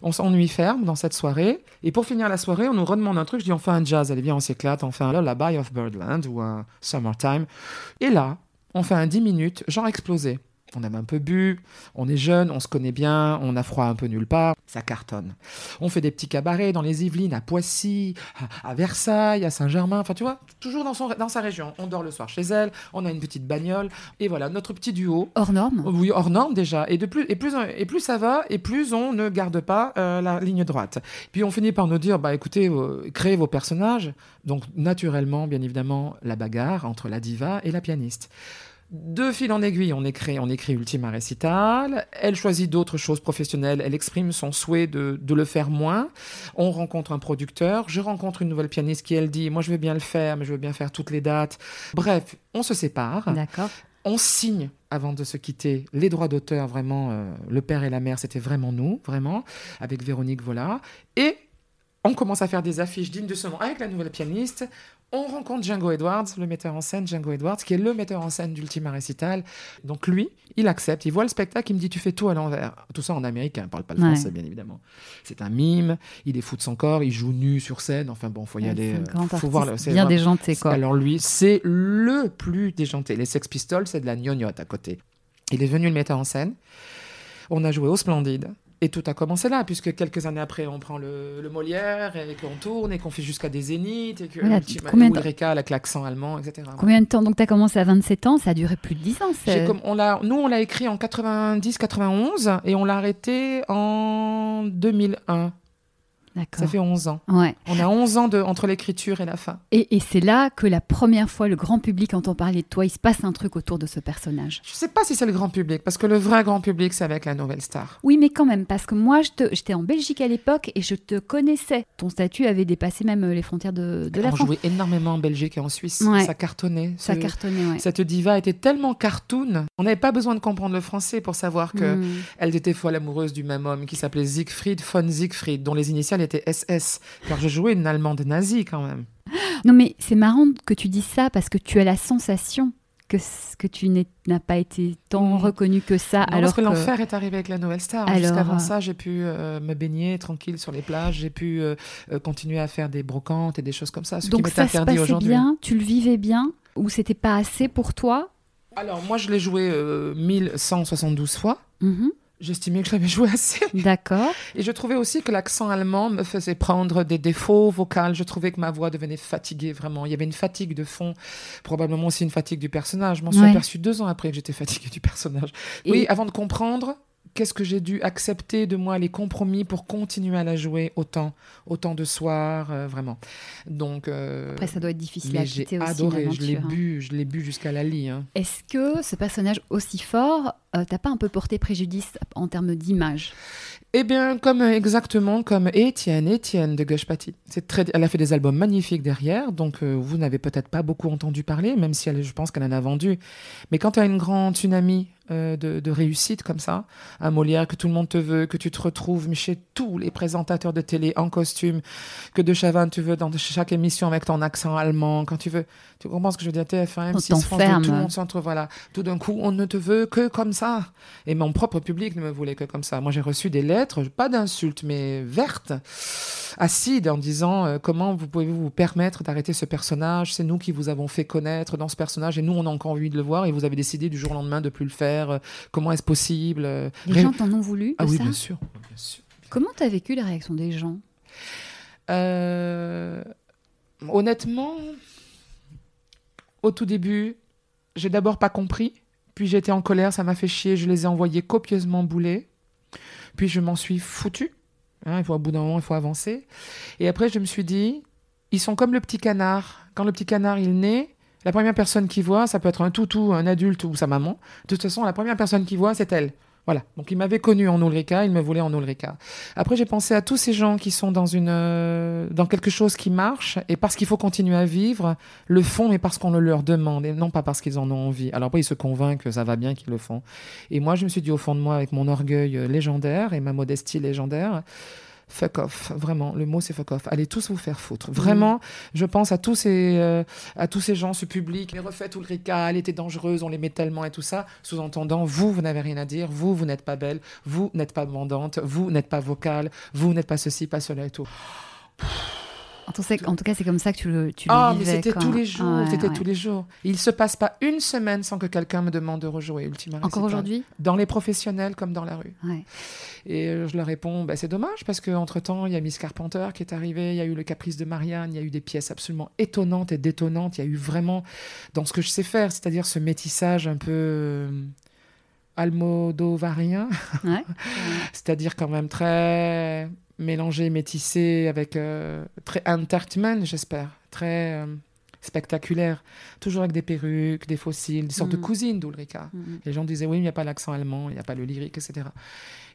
On s'ennuie ferme dans cette soirée. Et pour finir la soirée, on nous redemande un truc. Je dis, on fait un jazz. Allez, bien, on s'éclate. On fait un Lullaby of Birdland ou un Summertime. Et là, on fait un 10 minutes, genre explosé. On a un peu bu, on est jeune, on se connaît bien, on a froid un peu nulle part, ça cartonne. On fait des petits cabarets dans les Yvelines, à Poissy, à Versailles, à Saint-Germain, enfin tu vois, toujours dans, son, dans sa région. On dort le soir chez elle, on a une petite bagnole, et voilà, notre petit duo, Hors norme oui, hors norme déjà. Et, de plus, et, plus, et plus ça va, et plus on ne garde pas euh, la ligne droite. Puis on finit par nous dire, bah écoutez, euh, créez vos personnages. Donc naturellement, bien évidemment, la bagarre entre la diva et la pianiste. De fil en aiguille, on écrit, on écrit Ultima Recital. Elle choisit d'autres choses professionnelles. Elle exprime son souhait de, de le faire moins. On rencontre un producteur. Je rencontre une nouvelle pianiste qui, elle, dit Moi, je veux bien le faire, mais je veux bien faire toutes les dates. Bref, on se sépare. D'accord. On signe avant de se quitter les droits d'auteur, vraiment, euh, le père et la mère, c'était vraiment nous, vraiment, avec Véronique Vola. Et on commence à faire des affiches dignes de ce nom avec la nouvelle pianiste. On rencontre Django Edwards, le metteur en scène, Django Edwards, qui est le metteur en scène d'Ultima Recital. Donc lui, il accepte, il voit le spectacle, il me dit Tu fais tout à l'envers. Tout ça en américain, il parle pas le Ouais. français, bien évidemment. C'est un mime, il est fou de son corps, il joue nu sur scène. Enfin bon, faut y Ouais, aller. euh, faut voir c'est bien déjanté, quoi. alors lui, c'est le plus déjanté. Les Sex Pistols, c'est de la gnognotte à côté. Il est venu le mettre en scène. On a joué au Splendide. Et tout a commencé là, puisque quelques années après, on prend le, le Molière et qu'on tourne et qu'on fait jusqu'à des zéniths et que Voilà, Ultima- combien de- Ulrika avec l'accent allemand, etc. Combien de temps Donc, tu as commencé à 27 ans, ça a duré plus de 10 ans. Comme- on l'a, nous, on l'a écrit en 90-91 et on l'a arrêté en 2001. Ça fait 11 ans. Ouais. On a 11 ans de, entre l'écriture et la fin. Et, et c'est là que la première fois le grand public entend parler de toi. Il se passe un truc autour de ce personnage. Je sais pas si c'est le grand public, parce que le vrai grand public, c'est avec la nouvelle star. Oui, mais quand même, parce que moi, j'étais en Belgique à l'époque et je te connaissais. Ton statut avait dépassé même les frontières de, de la on France. jouait énormément en Belgique et en Suisse. Ouais. Ça cartonnait. Ça cartonnait, ouais. Cette diva était tellement cartoon. On n'avait pas besoin de comprendre le français pour savoir que Hmm. était folle amoureuse du même homme qui s'appelait Siegfried von Siegfried, dont les initiales étaient SS. Car je jouais une Allemande nazie quand même. Non, mais c'est marrant que tu dis ça parce que tu as la sensation que, que tu n'as pas été tant reconnu que ça Non, alors parce que, que l'enfer est arrivé avec la Nouvelle Star. Alors, Jusqu'avant euh, ça, j'ai pu euh, me baigner tranquille sur les plages. J'ai pu euh, euh, continuer à faire des brocantes et des choses comme ça. Ce qui donc m'est ça se interdit passait aujourd'hui. bien, tu le vivais bien ou c'était pas assez pour toi? Alors, moi, je l'ai joué euh, 1172 fois. Mhm. J'estimais que je l'avais joué assez. D'accord. Et je trouvais aussi que l'accent allemand me faisait prendre des défauts vocaux. Je trouvais que ma voix devenait fatiguée, vraiment. Il y avait une fatigue de fond, probablement aussi une fatigue du personnage. Je m'en suis Ouais. aperçue deux ans après que j'étais fatiguée du personnage. Et- Oui, avant de comprendre qu'est-ce que j'ai dû accepter de moi, les compromis pour continuer à la jouer autant, autant de soirs, euh, vraiment. Donc, euh, Après, ça doit être difficile à quitter aussi. adoré. Je l'ai hein. bu, je l'ai bu jusqu'à la lie. hein. Est-ce que ce personnage aussi fort, euh, t'as pas un peu porté préjudice en termes d'image? Eh bien, comme exactement comme Étienne, Étienne de Gushpati. C'est très, elle a fait des albums magnifiques derrière, donc euh, vous n'avez peut-être pas beaucoup entendu parler, même si elle, je pense qu'elle en a vendu. Mais quand tu as une grande tsunami euh, de, de réussite comme ça, un Molière que tout le monde te veut, que tu te retrouves mais chez tous les présentateurs de télé en costume, que de Chavannes tu veux dans chaque émission avec ton accent allemand, quand tu veux, tu comprends ce que je veux dire, TF1, On M6, France 2, t'enferme. tout le monde s'entre, voilà. Tout d'un coup, on ne te veut que comme ça. Et mon propre public ne me voulait que comme ça. Moi, j'ai reçu des lettres, pas d'insultes, mais vertes, acides, en disant euh, comment vous pouvez vous permettre d'arrêter ce personnage? C'est nous qui vous avons fait connaître dans ce personnage, et nous, on a encore envie de le voir, et vous avez décidé du jour au lendemain de plus le faire. Euh, comment est-ce possible Euh, Les Ré- gens t'en ont voulu Ah oui, ça? bien sûr. Bien sûr. Comment t'as vécu les réactions des gens? Euh, honnêtement, au tout début, j'ai d'abord pas compris, puis j'étais en colère, ça m'a fait chier, je les ai envoyés copieusement bouler, puis je m'en suis foutu. Hein, il faut, au bout d'un moment, il faut avancer. Et après, je me suis dit, ils sont comme le petit canard. Quand le petit canard, il naît, la première personne qui voit, ça peut être un toutou, un adulte ou sa maman. De toute façon, la première personne qui voit, c'est elle. Voilà. Donc, il m'avait connu en Ulrika, il me voulait en Ulrika. Après, j'ai pensé à tous ces gens qui sont dans, une, euh, dans quelque chose qui marche et parce qu'il faut continuer à vivre, le font, mais parce qu'on le leur demande et non pas parce qu'ils en ont envie. Alors après, ils se convainquent que ça va bien qu'ils le font. Et moi, je me suis dit au fond de moi, avec mon orgueil euh, légendaire et ma modestie légendaire, fuck off. Vraiment, le mot c'est fuck off. Allez tous vous faire foutre. Vraiment, je pense à tous ces, euh, à tous ces gens, ce public. Les refaites Ulrika, elle était dangereuse, on l'aimait tellement et tout ça. Sous-entendant, vous, vous n'avez rien à dire. Vous, vous n'êtes pas belle. Vous n'êtes pas bandante. Vous n'êtes pas vocale. Vous n'êtes pas ceci, pas cela et tout. cas- en tout cas, c'est comme ça que tu le, tu le Ah, mais c'était tous les jours, Ouais, c'était ouais. tous les jours. Il se passe pas une semaine sans que quelqu'un me demande de rejouer Ultima Encore aujourd'hui? Dans les professionnels comme dans la rue. Ouais. Et euh, je leur réponds, bah, c'est dommage parce qu'entre-temps, il y a Miss Carpenter qui est arrivée, il y a eu le Caprice de Marianne, il y a eu des pièces absolument étonnantes et détonnantes. Il y a eu vraiment, dans ce que je sais faire, c'est-à-dire ce métissage un peu euh, almodovarien, Ouais. c'est-à-dire quand même très mélangé, métissé, avec euh, très entertainment, j'espère, très euh, spectaculaire, toujours avec des perruques, des fossiles, des sortes de Mhm. cousines d'Ulrika. Mhm. Les gens disaient oui, mais il n'y a pas l'accent allemand, il n'y a pas le lyrique, etc.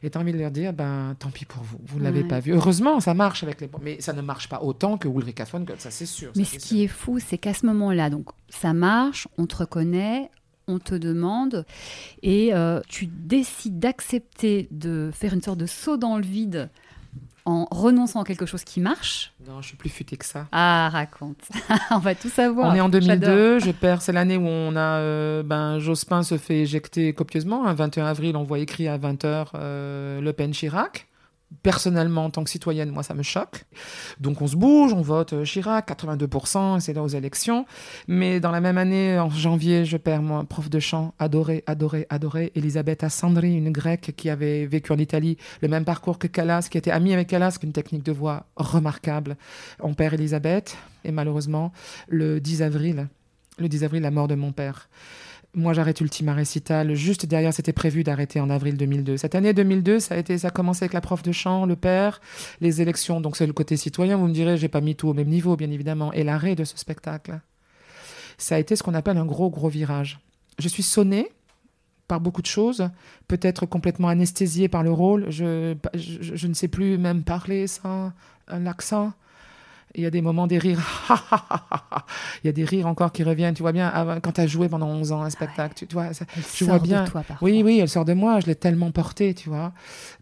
Et t'as envie de leur dire, ben tant pis pour vous, vous ne l'avez Ouais. pas vu. Heureusement, ça marche avec les. Mais ça ne marche pas autant que Ulrika von Goethe, ça c'est sûr. Mais ce qui est fou, c'est qu'à ce moment-là, donc ça marche, on te reconnaît, on te demande, et euh, tu décides d'accepter de faire une sorte de saut dans le vide en renonçant à quelque chose qui marche. Non, je suis plus futé que ça. Ah, raconte. on va tout savoir. On est en J'adore. 2002, je perds, c'est l'année où on a, euh, ben, Jospin se fait éjecter copieusement. Un 21 avril, on voit écrit à 20h Le Pen Chirac. Personnellement, en tant que citoyenne, moi, ça me choque. Donc, on se bouge, on vote euh, Chirac, 82%, et c'est là aux élections. Mais dans la même année, en janvier, je perds mon prof de chant, adoré, adoré, adoré, Elisabeth Assandri, une grecque qui avait vécu en Italie, le même parcours que Calas, qui était amie avec Calas, une technique de voix remarquable. On perd Elisabeth, et malheureusement, le 10 avril, le 10 avril, la mort de mon père. Moi, j'arrête Ultima Recital. Juste derrière, c'était prévu d'arrêter en avril 2002. Cette année 2002, ça a été, ça a commencé avec la prof de chant, le père, les élections. Donc, c'est le côté citoyen. Vous me direz, j'ai pas mis tout au même niveau, bien évidemment. Et l'arrêt de ce spectacle. Ça a été ce qu'on appelle un gros, gros virage. Je suis sonnée par beaucoup de choses, peut-être complètement anesthésiée par le rôle. Je, je, ne sais plus même parler sans un accent. Il y a des moments des rires. Il y a des rires encore qui reviennent. Tu vois bien, ah, quand tu as joué pendant 11 ans un spectacle, tu, tu vois, ça- Elle sort vois de bien. toi, parfois. Oui, oui, elle sort de moi. Je l'ai tellement portée, tu vois.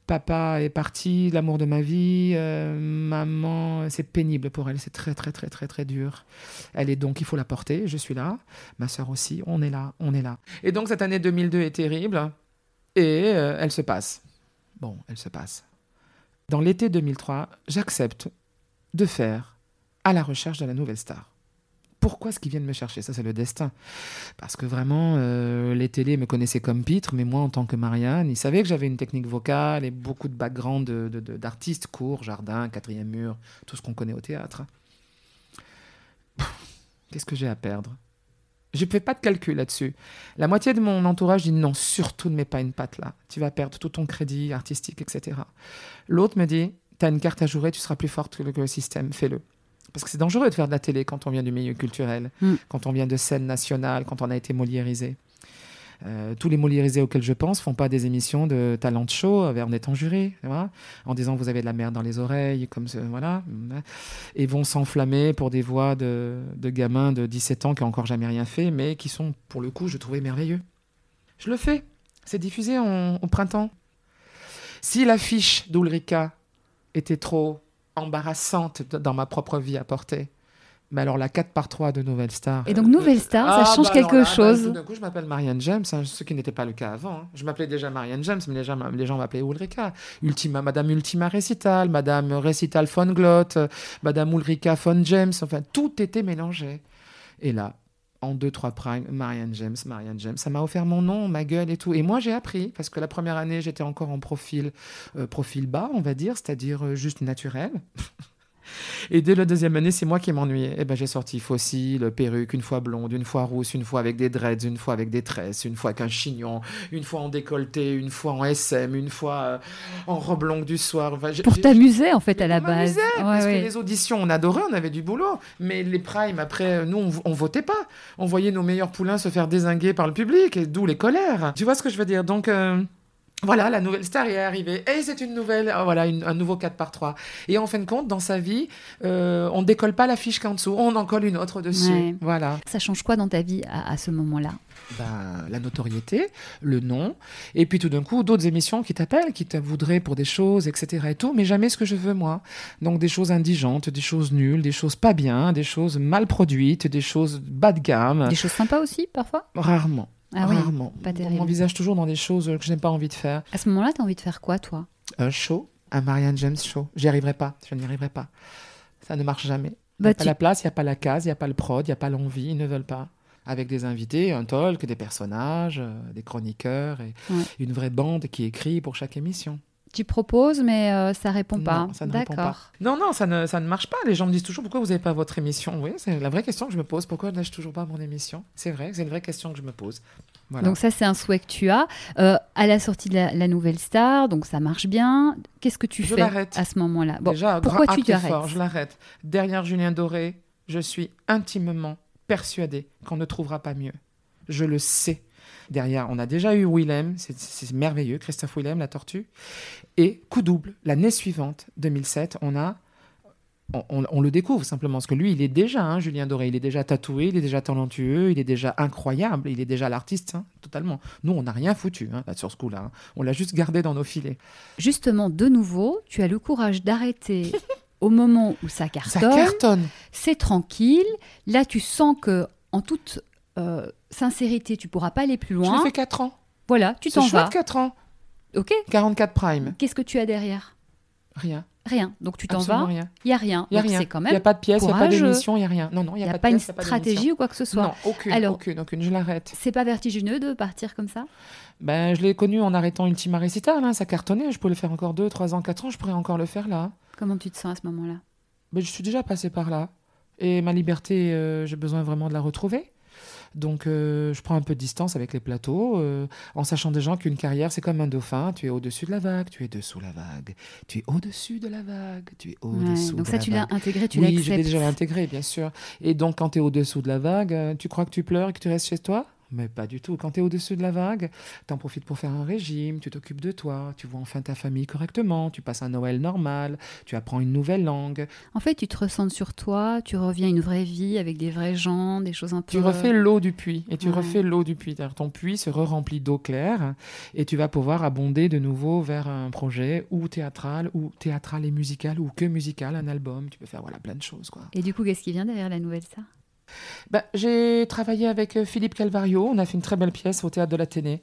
Papa est parti, l'amour de ma vie. euh, maman, c'est pénible pour elle. C'est très, très, très, très, très dur. Elle est donc, il faut la porter. Je suis là. Ma sœur aussi. On est là. On est là. Et donc, cette année 2002 est terrible. Et euh, elle se passe. Bon, elle se passe. Dans l'été 2003, j'accepte de faire à la recherche de la nouvelle star. Pourquoi est-ce qu'ils viennent me chercher? Ça, c'est le destin. Parce que vraiment, euh, les télés me connaissaient comme Pitre, mais moi, en tant que Marianne, ils savaient que j'avais une technique vocale et beaucoup de background d'artistes, cours, jardin, quatrième mur, tout ce qu'on connaît au théâtre. Qu'est-ce que j'ai à perdre? Je ne fais pas de calcul là-dessus. La moitié de mon entourage dit non, surtout ne mets pas une patte là. Tu vas perdre tout ton crédit artistique, etc. L'autre me dit, tu as une carte à jouer, tu seras plus forte que le système, fais-le. Parce que c'est dangereux de faire de la télé quand on vient du milieu culturel, Mm. quand on vient de scène nationale, quand on a été moliérisé. Euh, tous les moliérisés auxquels je pense font pas des émissions de talent show euh, en étant juré, tu vois, en disant vous avez de la merde dans les oreilles, comme ce, voilà, et vont s'enflammer pour des voix de, de gamins de 17 ans qui ont encore jamais rien fait, mais qui sont, pour le coup, je trouvais merveilleux. Je le fais. C'est diffusé en- au printemps. Si l'affiche d'Ulrika était trop embarrassante dans ma propre vie à porter, mais alors la 4 par 3 de Nouvelle Star. Et donc, Nouvelle Star, ça change bah quelque alors bah, chose. tout d'un coup, je m'appelle Marianne James, hein, ce qui n'était pas le cas avant. hein. Je m'appelais déjà Marianne James, mais les gens, les gens m'appelaient Ulrika. Ultima, Madame Ultima Recital, Madame Recital von Glott, euh, Madame Ulrika von James, enfin, tout était mélangé. Et là, en 2-3 prime, Marianne James, Marianne James, ça m'a offert mon nom, ma gueule et tout. Et moi, j'ai appris, parce que la première année, j'étais encore en profil, euh, profil bas, on va dire, c'est-à-dire euh, juste naturel. Et dès la deuxième année, c'est moi qui m'ennuyais. Et ben, j'ai sorti fossile, perruque, une fois blonde, une fois rousse, une fois avec des dreads, une fois avec des tresses, une fois avec un chignon, une fois en décolleté, une fois en SM, une fois euh, en robe longue du soir. Enfin, Pour t'amuser, en fait, à la base. Ouais, parce ouais. que les auditions, on adorait, on avait du boulot. Mais les primes, après, nous, on, on votait pas. On voyait nos meilleurs poulains se faire désinguer par le public, et d'où les colères. Tu vois ce que je veux dire? Donc. euh, voilà, la nouvelle star est arrivée. Et c'est une nouvelle, ah, voilà, une- un nouveau 4 par 3 Et en fin de compte, dans sa vie, euh, on décolle pas la fiche qu'en dessous, on en colle une autre dessus. Ouais. Voilà. Ça change quoi dans ta vie à, à ce moment-là? Ben, la notoriété, le nom, et puis tout d'un coup, d'autres émissions qui t'appellent, qui te voudraient pour des choses, etc. et tout, mais jamais ce que je veux moi. Donc des choses indigentes, des choses nulles, des choses pas bien, des choses mal produites, des choses bas de gamme. Des choses sympas aussi, parfois? Rarement. Ah oui, rarement. pas On terrible. m'envisage toujours dans des choses que je n'ai pas envie de faire. À ce moment-là, t'as envie de faire quoi, toi? Un show, un Marianne James show. J'y arriverai pas. Je n'y arriverai pas. Ça ne marche jamais. Il n'y Bah, a pas tu- la place, il n'y a pas la case, il n'y a pas le prod, il n'y a pas l'envie, ils ne veulent pas. Avec des invités, un talk, des personnages, euh, des chroniqueurs et Ouais. une vraie bande qui écrit pour chaque émission. Tu proposes, mais euh, ça répond pas. Non, ça ne répond pas. D'accord. Non, non, ça ne, ça ne marche pas. Les gens me disent toujours pourquoi vous n'avez pas votre émission? Oui, c'est la vraie question que je me pose. Pourquoi n'ai-je toujours pas mon émission? C'est vrai, c'est une vraie question que je me pose. Voilà. Donc ça, c'est un souhait que tu as. Euh, à la sortie de la, la nouvelle star, donc ça marche bien. Qu'est-ce que tu Je fais l'arrête. à ce moment-là? Bon, Déjà, pourquoi tu t'arrêtes? fort, Je l'arrête. Derrière Julien Doré, je suis intimement persuadée qu'on ne trouvera pas mieux. Je le sais. Derrière, on a déjà eu Willem, c'est- merveilleux, Christophe Willem, la tortue. Et coup double, l'année suivante, 2007, on a. On, on- on le découvre simplement, parce que lui, il est déjà, hein, Julien Doré, il est déjà tatoué, il est déjà talentueux, il est déjà incroyable, il est déjà l'artiste, hein, totalement. Nous, on n'a rien foutu hein, là, sur ce coup-là. hein. On l'a juste gardé dans nos filets. Justement, de nouveau, tu as le courage d'arrêter au moment où ça Ça cartonne. cartonne. C'est tranquille. Là, tu sens que, en toute euh, sincérité, tu pourras pas aller plus Je loin. l'ai fait 4 ans. Voilà, tu t'en vas. chouette, 4 ans. Ok. 44 prime. Qu'est-ce que tu as derrière? Rien. Rien. Donc tu t'en vas. Il y a rien. Il n'y a quand Il n'y a même. pas de pièce, il n'y a pas d'émission, il n'y a rien. Non, non, il n'y n'y a, a, pas de une pièce, y pas stratégie ou quoi que ce soit. Non, aucune, Alors- aucune, aucune. Je l'arrête. C'est pas vertigineux de partir comme ça? Ben, je l'ai connu en arrêtant Ultima Recital. hein, ça cartonnait. Je pouvais le faire encore 2, 3 ans, 4 ans. Je pourrais encore le faire là. Comment tu te sens à ce moment-là? Mais je suis déjà passé par là. Et ma liberté, euh, j'ai besoin vraiment de la retrouver. Donc, euh, je prends un peu de distance avec les plateaux, euh, en sachant déjà qu'une carrière, c'est comme un dauphin. Tu es au-dessus de la vague, tu es dessous la vague, tu es au-dessus de la vague, tu es Ouais, au-dessous Donc de ça, la tu l'as intégré, tu oui, l'acceptes. déjà intégré, bien sûr. Et donc, quand tu es au-dessous de la vague, euh, tu crois que tu pleures et que tu restes chez toi? Mais pas du tout. Quand tu es au-dessus de la vague, tu en profites pour faire un régime, tu t'occupes de toi, tu vois enfin ta famille correctement, tu passes un Noël normal, tu apprends une nouvelle langue. En fait, tu te ressens sur toi, tu reviens à une vraie vie avec des vrais gens, des choses un peu. Tu refais l'eau du puits et tu refais l'eau du puits. Ton puits se re-remplit d'eau claire et tu vas pouvoir abonder de nouveau vers un projet ou théâtral ou théâtral et musical ou que musical, un album. Tu peux faire voilà plein de choses quoi. Et du coup, qu'est-ce qui vient derrière la nouvelle ça? Bah, j'ai travaillé avec euh, Philippe Calvario. On a fait une très belle pièce au théâtre de l'Athénée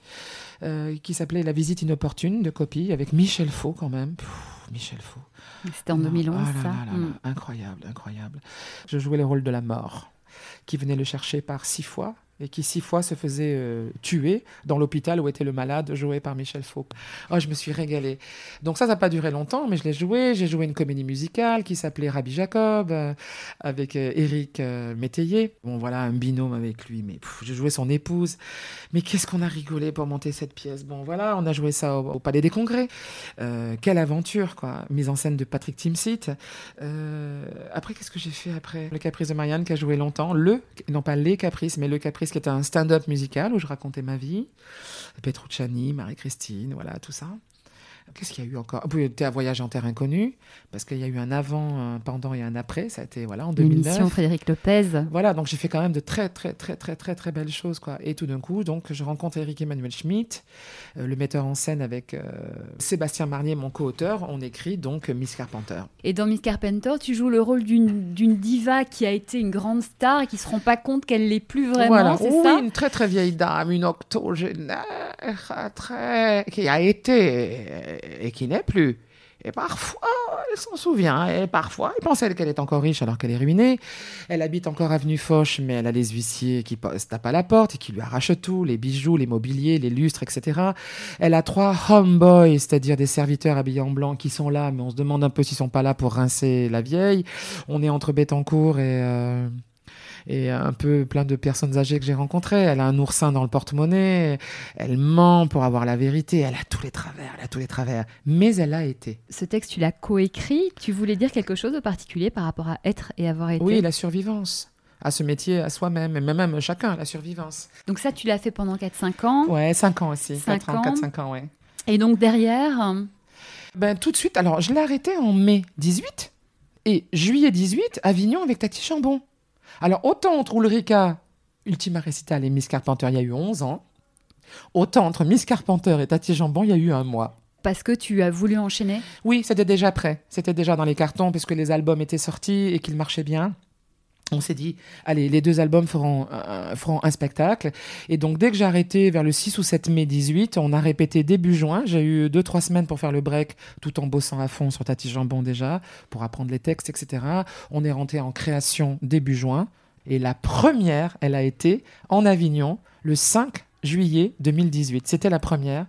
euh, qui s'appelait La visite inopportune de copie avec Michel Faux quand même. Michel Faux. C'était en 2011 ah ça. Hmm. Incroyable, incroyable. Je jouais le rôle de la mort qui venait le chercher par six fois et qui six fois se faisait euh, tuer dans l'hôpital où était le malade, joué par Michel Faux. Oh, je me suis régalée. Donc ça, ça n'a pas duré longtemps, mais je l'ai joué. J'ai joué une comédie musicale qui s'appelait Rabbi Jacob, euh, avec euh, Éric Métayer. Bon, voilà, un binôme avec lui, mais j'ai joué son épouse. Mais qu'est-ce qu'on a rigolé pour monter cette pièce. Bon, voilà, on a joué ça au, Palais des Congrès. quelle aventure, quoi. Mise en scène de Patrick Timsit. après, qu'est-ce que j'ai fait après? Le Caprice de Marianne qui a joué longtemps. Le, non pas les Caprices, mais le Caprice qui était un stand-up musical où je racontais ma vie. Petrucciani, Marie-Christine, voilà, tout ça. Qu'est-ce qu'il y a eu encore? Vous était à Voyage en Terre Inconnue, parce qu'il y a eu un avant, un pendant et un après. Ça a été voilà, en 2009. L'émission Frédéric Lopez. Voilà, donc j'ai fait quand même de très, très, très, très, très, très belles choses. Quoi. Et tout d'un coup, donc, je rencontre Eric Emmanuel Schmitt, euh, le metteur en scène avec euh, Sébastien Marnier, mon co-auteur. On écrit donc Miss Carpenter. Et dans Miss Carpenter, tu joues le rôle d'une diva qui a été une grande star et qui ne se rend pas compte qu'elle l'est plus vraiment, voilà. c'est oui, une très, très vieille dame, une octogénaire, très... qui a été et qui n'est plus. Et parfois, elle s'en souvient. Et parfois, elle pense qu'elle est encore riche alors qu'elle est ruinée. Elle habite encore avenue Foch, mais elle a les huissiers qui se tapent à la porte et qui lui arrachent tout, les bijoux, les mobiliers, les lustres, etc. Elle a trois homeboys, c'est-à-dire des serviteurs habillés en blanc qui sont là, mais on se demande un peu s'ils sont pas là pour rincer la vieille. On est entre Bettencourt et... Euh, et un peu plein de personnes âgées que j'ai rencontrées. Elle a un oursin dans le porte-monnaie, elle ment pour avoir la vérité, elle a tous les travers, elle a tous les travers, mais elle a été. Ce texte, tu l'as coécrit, tu voulais dire quelque chose de particulier par rapport à être et avoir été? Oui, la survivance à ce métier, à soi-même, et même chacun, la survivance. Donc ça, tu l'as fait pendant 4-5 ans? Ouais, 5 ans aussi. 5 ans. 4-5 ans, ouais. Et donc derrière? Ben, Tout de suite, alors je l'ai arrêté en mai 18 et juillet 18, Avignon avec Tati Chambon. Alors, autant entre Ulrika, Ultima Recital et Miss Carpenter, il y a eu 11 ans. Autant entre Miss Carpenter et Tati Jambon, il y a eu un mois. Parce que tu as voulu enchaîner? Oui, c'était déjà prêt. C'était déjà dans les cartons puisque les albums étaient sortis et qu'ils marchaient bien on s'est dit, allez, les deux albums feront, feront, un spectacle. Et donc, dès que j'ai arrêté vers le 6 ou 7 mai 18, on a répété début juin. J'ai eu deux, trois semaines pour faire le break, tout en bossant à fond sur Tati Jambon déjà, pour apprendre les textes, etc. On est rentré en création début juin. Et la première, elle a été en Avignon, le 5 juillet 2018. C'était la première.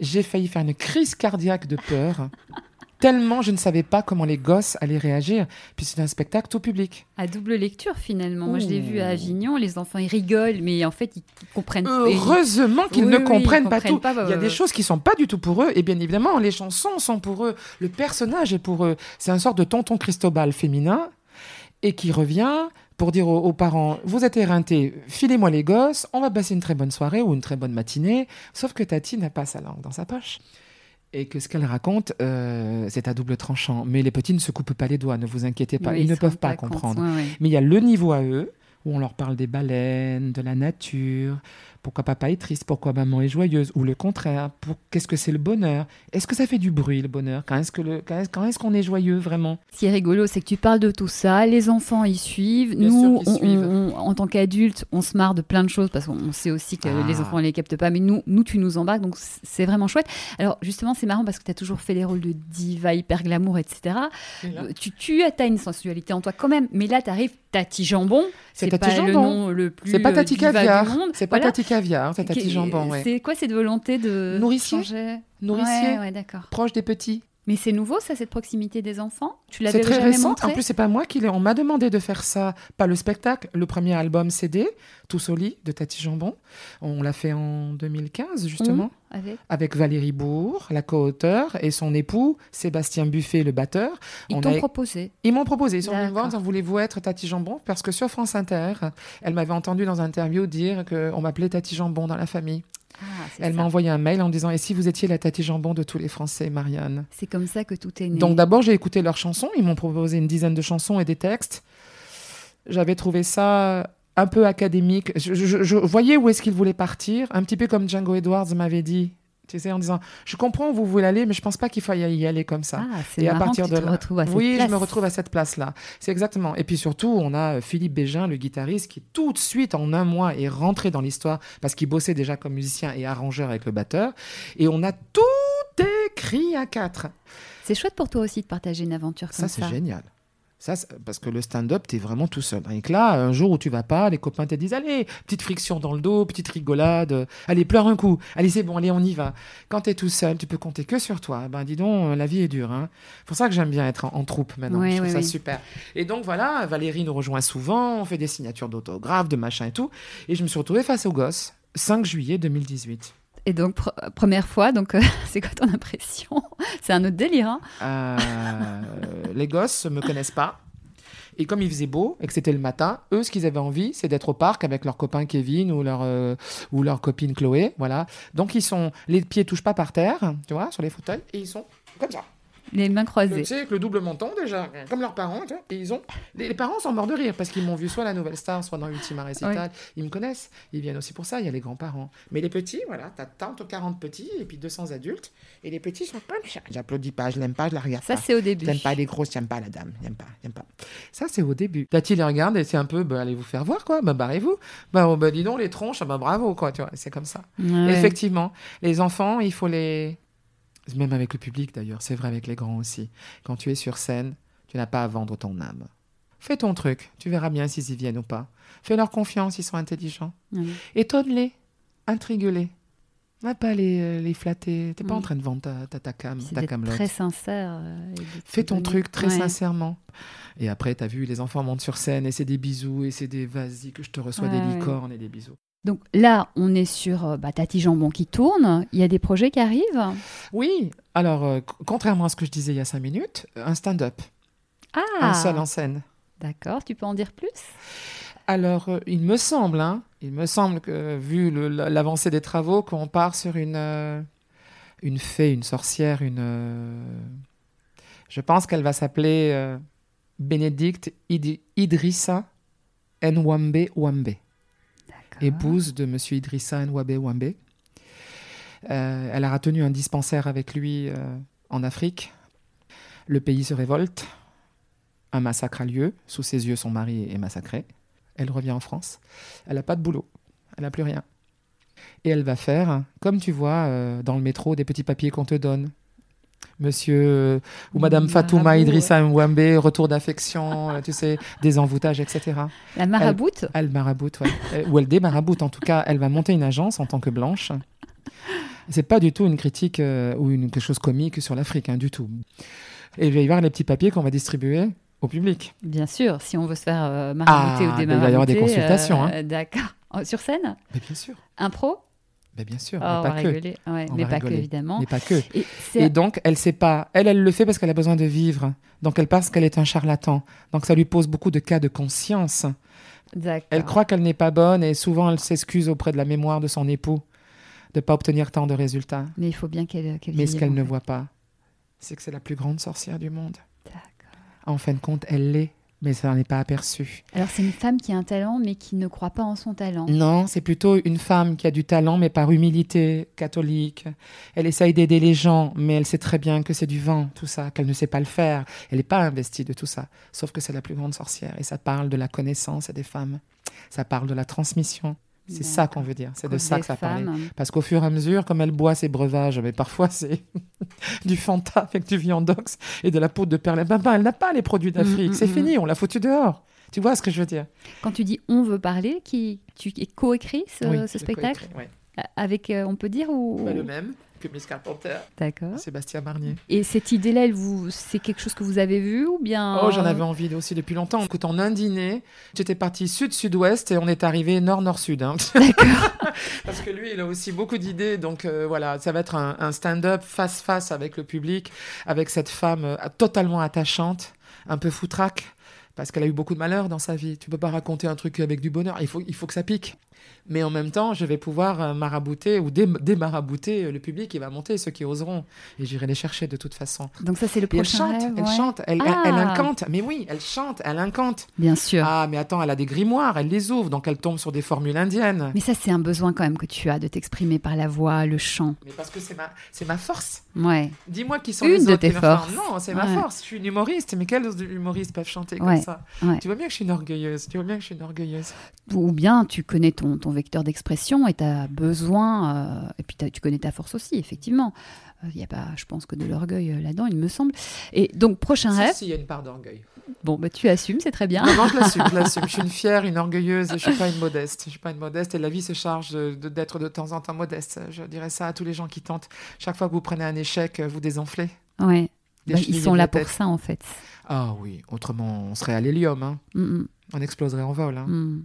J'ai failli faire une crise cardiaque de peur tellement je ne savais pas comment les gosses allaient réagir. Puis c'est un spectacle tout public. À double lecture finalement. Moi je l'ai vu à Avignon, les enfants ils rigolent, mais en fait ils comprennent. Heureusement qu'ils ne comprennent, pas tout. Il y a des choses qui sont pas du tout pour eux, et bien évidemment les chansons sont pour eux, le personnage est pour eux. C'est un sort de tonton Cristobal féminin et qui revient pour dire aux, aux, parents, vous êtes éreintés, filez-moi les gosses, on va passer une très bonne soirée ou une très bonne matinée, sauf que Tati n'a pas sa langue dans sa poche et que ce qu'elle raconte, euh, c'est à double tranchant. Mais les petits ne se coupent pas les doigts, ne vous inquiétez pas. ils, ne peuvent pas, comprendre. Mais il y a le niveau à eux, où on leur parle des baleines, de la nature, pourquoi papa est triste, pourquoi maman est joyeuse, ou le contraire, pour... qu'est-ce que c'est le bonheur? Est-ce que ça fait du bruit le bonheur? Quand est-ce le... quand est-ce qu'on est joyeux vraiment? Ce qui est rigolo, c'est que tu parles de tout ça, les enfants y suivent, nous, en tant qu'adultes, on se marre de plein de choses parce qu'on sait aussi que les ah. enfants ne les captent pas, mais nous, nous, tu nous embarques, donc c'est vraiment chouette. Alors justement, c'est marrant parce que tu as toujours fait les rôles de diva, hyper glamour, etc. Tu, tu as une sensualité en toi quand même, mais là, tu arrives Tati Jambon, c'est pas le nom le plus C'est pas Tati euh, Caviar, c'est pas Tati caviar, c'est Jambon. C'est quoi cette volonté de nourricier Nourricier, ouais, d'accord. proche des petits. Mais c'est nouveau, ça, cette proximité des enfants? Tu l'avais C'est très jamais récent. montré? En plus, c'est pas moi qui l'ai. On m'a demandé de faire ça, pas le spectacle, le premier album CD, Tous au lit de Tati Jambon. On l'a fait en 2015 justement, Mmh, avec avec Valérie Bourg, la co-auteure, et son époux Sébastien Buffet, le batteur. Ils On t'ont a- proposé. Ils m'ont proposé, ils sont venus voir disant voulez-vous être Tati Jambon? Parce que sur France Inter, elle m'avait entendu dans un interview dire qu'on m'appelait Tati Jambon dans la famille. Ah, Elle m'a envoyé un mail en me disant et si vous étiez la Tati Jambon de tous les Français, Marianne? C'est comme ça que tout est né. Donc d'abord, j'ai écouté leurs chansons. Ils m'ont proposé une dizaine de chansons et des textes. J'avais trouvé ça un peu académique. Je, je- je voyais où est-ce qu'ils voulaient partir, un petit peu comme Django Edwards m'avait dit. Tu sais, en disant, je comprends où vous voulez aller, mais je pense pas qu'il faille y aller comme ça. Ah, c'est Et à partir que tu de te là- retrouves à cette oui, je place. me retrouve à cette place-là. C'est exactement. Et puis surtout, on a euh, Philippe Bégin, le guitariste, qui tout de suite, en un mois, est rentré dans l'histoire parce qu'il bossait déjà comme musicien et arrangeur avec le batteur. Et on a tout écrit à quatre. C'est chouette pour toi aussi de partager une aventure comme Ça, ça. c'est génial. Ça, parce que le stand-up, t'es vraiment tout seul. Et que là, un jour où tu vas pas, les copains te disent Allez, petite friction dans le dos, petite rigolade, euh, allez, pleure un coup, allez, c'est bon, allez, on y va. Quand t'es tout seul, tu peux compter que sur toi. Ben, dis donc, euh, la vie est dure. Hein. C'est pour ça que j'aime bien être en, en troupe maintenant. Oui, je trouve oui, ça oui. super. Et donc, voilà, Valérie nous rejoint souvent, on fait des signatures d'autographes, de machin et tout. Et je me suis retrouvée face aux gosses, 5 juillet 2018. Et donc, pr- première fois, donc euh, c'est quoi ton impression C'est un autre délire, hein Euh, les gosses me connaissent pas. Et comme il faisait beau et que c'était le matin, eux, ce qu'ils avaient envie, c'est d'être au parc avec leur copain Kevin ou leur, euh, ou leur copine Chloé. Voilà. Donc, ils sont. Les pieds touchent pas par terre, tu vois, sur les fauteuils, et ils sont comme ça. Les mains croisées. Tu sais, avec le double menton déjà, comme leurs parents. tu vois, Et ils ont. Les, parents sont morts de rire parce qu'ils m'ont vu soit la Nouvelle Star, soit dans Ultima Récital. Ils me connaissent. Ils viennent aussi pour ça. Il y a les grands-parents. Mais les petits, voilà, t'as tant 40 petits et puis 200 adultes. Et les petits sont comme ça. J'applaudis pas, je l'aime pas, je la regarde Ça, pas. c'est au début. J'aime pas les grosses, j'aime pas la dame, j'aime pas, j'aime pas. Ça, c'est au début. Tati les regarde et c'est un peu, bah, allez vous faire voir, quoi, bah, barrez-vous. Bah, oh, bah, dis donc, les tronches, ah, bah, bravo, quoi, tu vois, c'est comme ça. Ouais. Effectivement, les enfants, il faut les. Même avec le public d'ailleurs, c'est vrai avec les grands aussi. Quand tu es sur scène, tu n'as pas à vendre ton âme. Fais ton truc, tu verras bien s'ils y viennent ou pas. Fais-leur confiance, ils sont intelligents. Étonne-les, intrigue-les. Va pas les, euh, les flatter. T'es pas Mm. en train de vendre ta, ta, ta cam, ta très sincère. euh, Fais ton truc très Ouais. sincèrement. Et après, t'as vu, les enfants montent sur scène et c'est des bisous et c'est des vas-y que je te reçois des ouais. licornes et des bisous. Donc là, on est sur euh, bah, Tati Jambon qui tourne. Il y a des projets qui arrivent. Oui, alors, euh, contrairement à ce que je disais il y a cinq minutes, un stand-up, Ah, un seul en scène. d'accord. Tu peux en dire plus? Alors, euh, il me semble, hein, il me semble que, vu l'avancée des travaux, qu'on part sur une, euh, une fée, une sorcière, une. euh, je pense qu'elle va s'appeler euh, Bénédicte Idrissa Nwambe Wambe. Épouse de Monsieur Idrissa Nwabe Wambe. Euh, elle a tenu un dispensaire avec lui euh, en Afrique. Le pays se révolte. Un massacre a lieu. Sous ses yeux, son mari est massacré. Elle revient en France. Elle n'a pas de boulot. Elle n'a plus rien. Et elle va faire, comme tu vois euh, dans le métro, des petits papiers qu'on te donne. Monsieur euh, ou Madame Marabout, Fatouma Idrissa Nwambe, retour d'affection, euh, tu sais, des envoûtages, etc. La maraboute Elle maraboute, ouais. Euh, Ou elle démaraboute. En tout cas, elle va monter une agence en tant que blanche. C'est pas du tout une critique euh, ou une, quelque chose comique sur l'Afrique, hein, du tout. Et il va y avoir les petits papiers qu'on va distribuer au public. Bien sûr, si on veut se faire euh, marabouter Ah, ou mais il démarabouter. va y avoir des consultations, hein. D'accord. Oh, Sur scène? Mais bien sûr. Impro? Bien sûr. Oh, mais On pas va que. rigoler. Ouais, mais pas que, évidemment. Mais pas que. Et donc, elle sait pas. Elle, elle le fait parce qu'elle a besoin de vivre. Donc, elle pense qu'elle est un charlatan. Donc, ça lui pose beaucoup de cas de conscience. Elle croit qu'elle n'est pas bonne et souvent, elle s'excuse auprès de la mémoire de son époux de pas obtenir tant de résultats. Mais il faut bien qu'elle qu'elle Mais ce qu'elle ne fait. voit pas, c'est que c'est la plus grande sorcière du monde. D'accord. En fin de compte, elle l'est, mais ça n'en est pas aperçu. Alors c'est une femme qui a un talent mais qui ne croit pas en son talent. Non, c'est plutôt une femme qui a du talent, mais par humilité catholique. Elle essaye d'aider les gens, mais elle sait très bien que c'est du vent, tout ça, qu'elle ne sait pas le faire. Elle n'est pas investie de tout ça. Sauf que c'est la plus grande sorcière. Et ça parle de la connaissance des femmes. Ça parle de la transmission. C'est ça qu'on veut dire. C'est de ça que ça parlait. femmes. Parce qu'au fur et à mesure, comme elle boit ses breuvages, mais parfois c'est du Fanta avec du viandox et de la poudre de perlimpinpin. Elle n'a pas les produits d'Afrique. Mm, mm, c'est mm. fini, on l'a foutu dehors. Tu vois ce que je veux dire? Quand tu dis on veut parler, qui tu es coécrit ce, Oui, ce spectacle? coécris, ouais. avec euh, on peut dire ou Bah, le même que Miss Carpenter. D'accord. Sébastien Marnier. Et cette idée-là, elle vous, c'est quelque chose que vous avez vu ou bien Oh, j'en avais envie aussi depuis longtemps. Écoute, en un dîner, j'étais partie sud-sud-ouest et on est arrivé nord-nord-sud. hein. D'accord. Parce que lui, il a aussi beaucoup d'idées. Donc euh, voilà, ça va être un, un stand-up face-face avec le public, avec cette femme euh, totalement attachante, un peu foutraque, parce qu'elle a eu beaucoup de malheur dans sa vie. Tu peux pas raconter un truc avec du bonheur. Il faut, il faut que ça pique. Mais en même temps, je vais pouvoir euh, marabouter ou dé- démarabouter euh, le public qui va monter, ceux qui oseront. Et j'irai les chercher de toute façon. Donc ça, c'est le Et elle prochain chante, rêve, elle ouais. chante, elle, elle- elle Ah. incante. Mais oui, elle chante, elle incante. Bien sûr. Ah, mais attends, elle a des grimoires, elle les ouvre, donc elle tombe sur des formules indiennes. Mais ça, c'est un besoin quand même que tu as de t'exprimer par la voix, le chant. Mais parce que c'est ma, c'est ma force. Ouais. Dis-moi qui sont Une les de autres tes le font. forces. Non, c'est ma force. Je suis une humoriste, mais quels humoristes peuvent chanter Ouais, comme ça. Tu vois bien que je suis une orgueilleuse. Tu vois bien que je suis une orgueilleuse. Ou bien tu connais ton, ton vecteur d'expression et tu as besoin, euh, et puis tu connais ta force aussi, effectivement. Il n'y a pas, je pense, que de l'orgueil euh, là-dedans, il me semble. Et donc, prochain Si, rêve, si, il y a une part d'orgueil. bon, bah, tu assumes, c'est très bien. Non, non, je l'assume, je l'assume. Je suis une fière, une orgueilleuse. Je suis pas une modeste. Je suis pas une modeste. Et la vie se charge de- de- d'être de, temps en temps modeste. Je dirais ça à tous les gens qui tentent. Chaque fois que vous prenez un échec, vous désenflez. Ouais. Bah, ils sont là la pour ça, en fait. Ah oui, autrement, on serait à l'hélium. hein. Mm, On exploserait en vol. hein. mm, mm.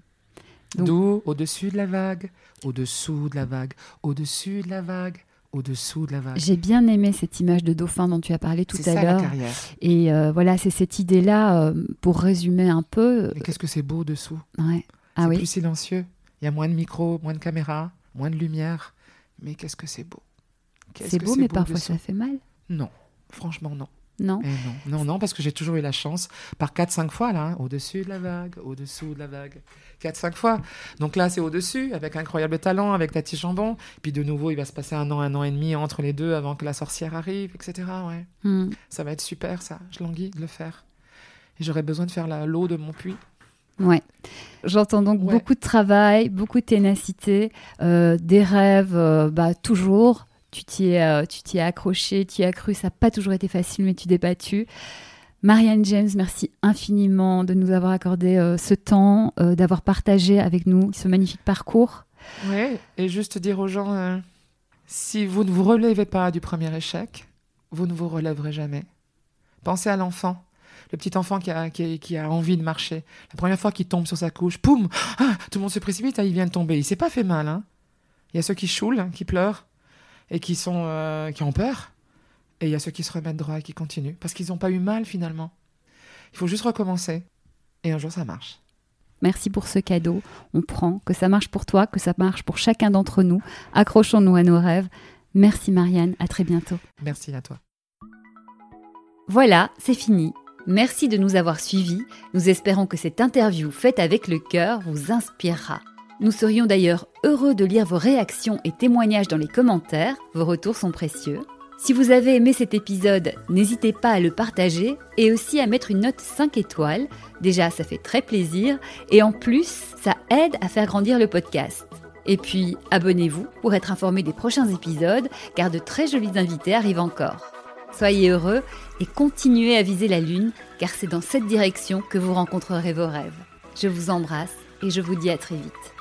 D'où au-dessus de la vague, au-dessous de la vague, au-dessus de la vague, au-dessous de la vague. J'ai bien aimé cette image de dauphin dont tu as parlé tout C'est à ça la l'heure. carrière. Et euh, voilà, c'est cette idée-là, euh, pour résumer un peu. Mais qu'est-ce que c'est beau dessous? Ouais. Ah C'est oui. plus silencieux. Il y a moins de micros, moins de caméras, moins de lumière. Mais qu'est-ce que c'est beau? C'est beau, mais parfois dessous? ça fait mal. Non, franchement non. Non Eh non, non, non, parce que j'ai toujours eu la chance, par 4-5 fois, là, hein, au-dessus de la vague, au-dessous de la vague, 4-5 fois. Donc là, c'est au-dessus, avec incroyable talent, avec Tati Chambon. Puis de nouveau, il va se passer un an, un an et demi entre les deux avant que la sorcière arrive, etc. Ouais. Mm. Ça va être super, ça. Je languis de le faire. Et j'aurais besoin de faire la- l'eau de mon puits. Ouais. J'entends donc Ouais. beaucoup de travail, beaucoup de ténacité, euh, des rêves, euh, bah, toujours. Tu t'y es, euh, tu t'y es accroché, tu y as cru. Ça n'a pas toujours été facile, mais tu t'es battu. Marianne James, merci infiniment de nous avoir accordé euh, ce temps, euh, d'avoir partagé avec nous ce magnifique parcours. Ouais, et juste dire aux gens, si vous ne vous relevez pas du premier échec, vous ne vous relèverez jamais. Pensez à l'enfant, le petit enfant qui a, qui, a envie de marcher. La première fois qu'il tombe sur sa couche, poum, ah, tout le monde se précipite, ah, il vient de tomber. Il s'est pas fait mal. Hein. Il y a ceux qui choulent, qui pleurent, et qui, sont, euh, qui ont peur. Et il y a ceux qui se remettent droit et qui continuent, parce qu'ils n'ont pas eu mal finalement. Il faut juste recommencer. Et un jour, ça marche. Merci pour ce cadeau. On prend, que ça marche pour toi, que ça marche pour chacun d'entre nous. Accrochons-nous à nos rêves. Merci Marianne, à très bientôt. Merci à toi. Voilà, c'est fini. Merci de nous avoir suivis. Nous espérons que cette interview faite avec le cœur vous inspirera. Nous serions d'ailleurs heureux de lire vos réactions et témoignages dans les commentaires. Vos retours sont précieux. Si vous avez aimé cet épisode, n'hésitez pas à le partager et aussi à mettre une note 5 étoiles. Déjà, ça fait très plaisir et en plus, ça aide à faire grandir le podcast. Et puis, abonnez-vous pour être informé des prochains épisodes car de très jolis invités arrivent encore. Soyez heureux et continuez à viser la Lune, car c'est dans cette direction que vous rencontrerez vos rêves. Je vous embrasse et je vous dis à très vite.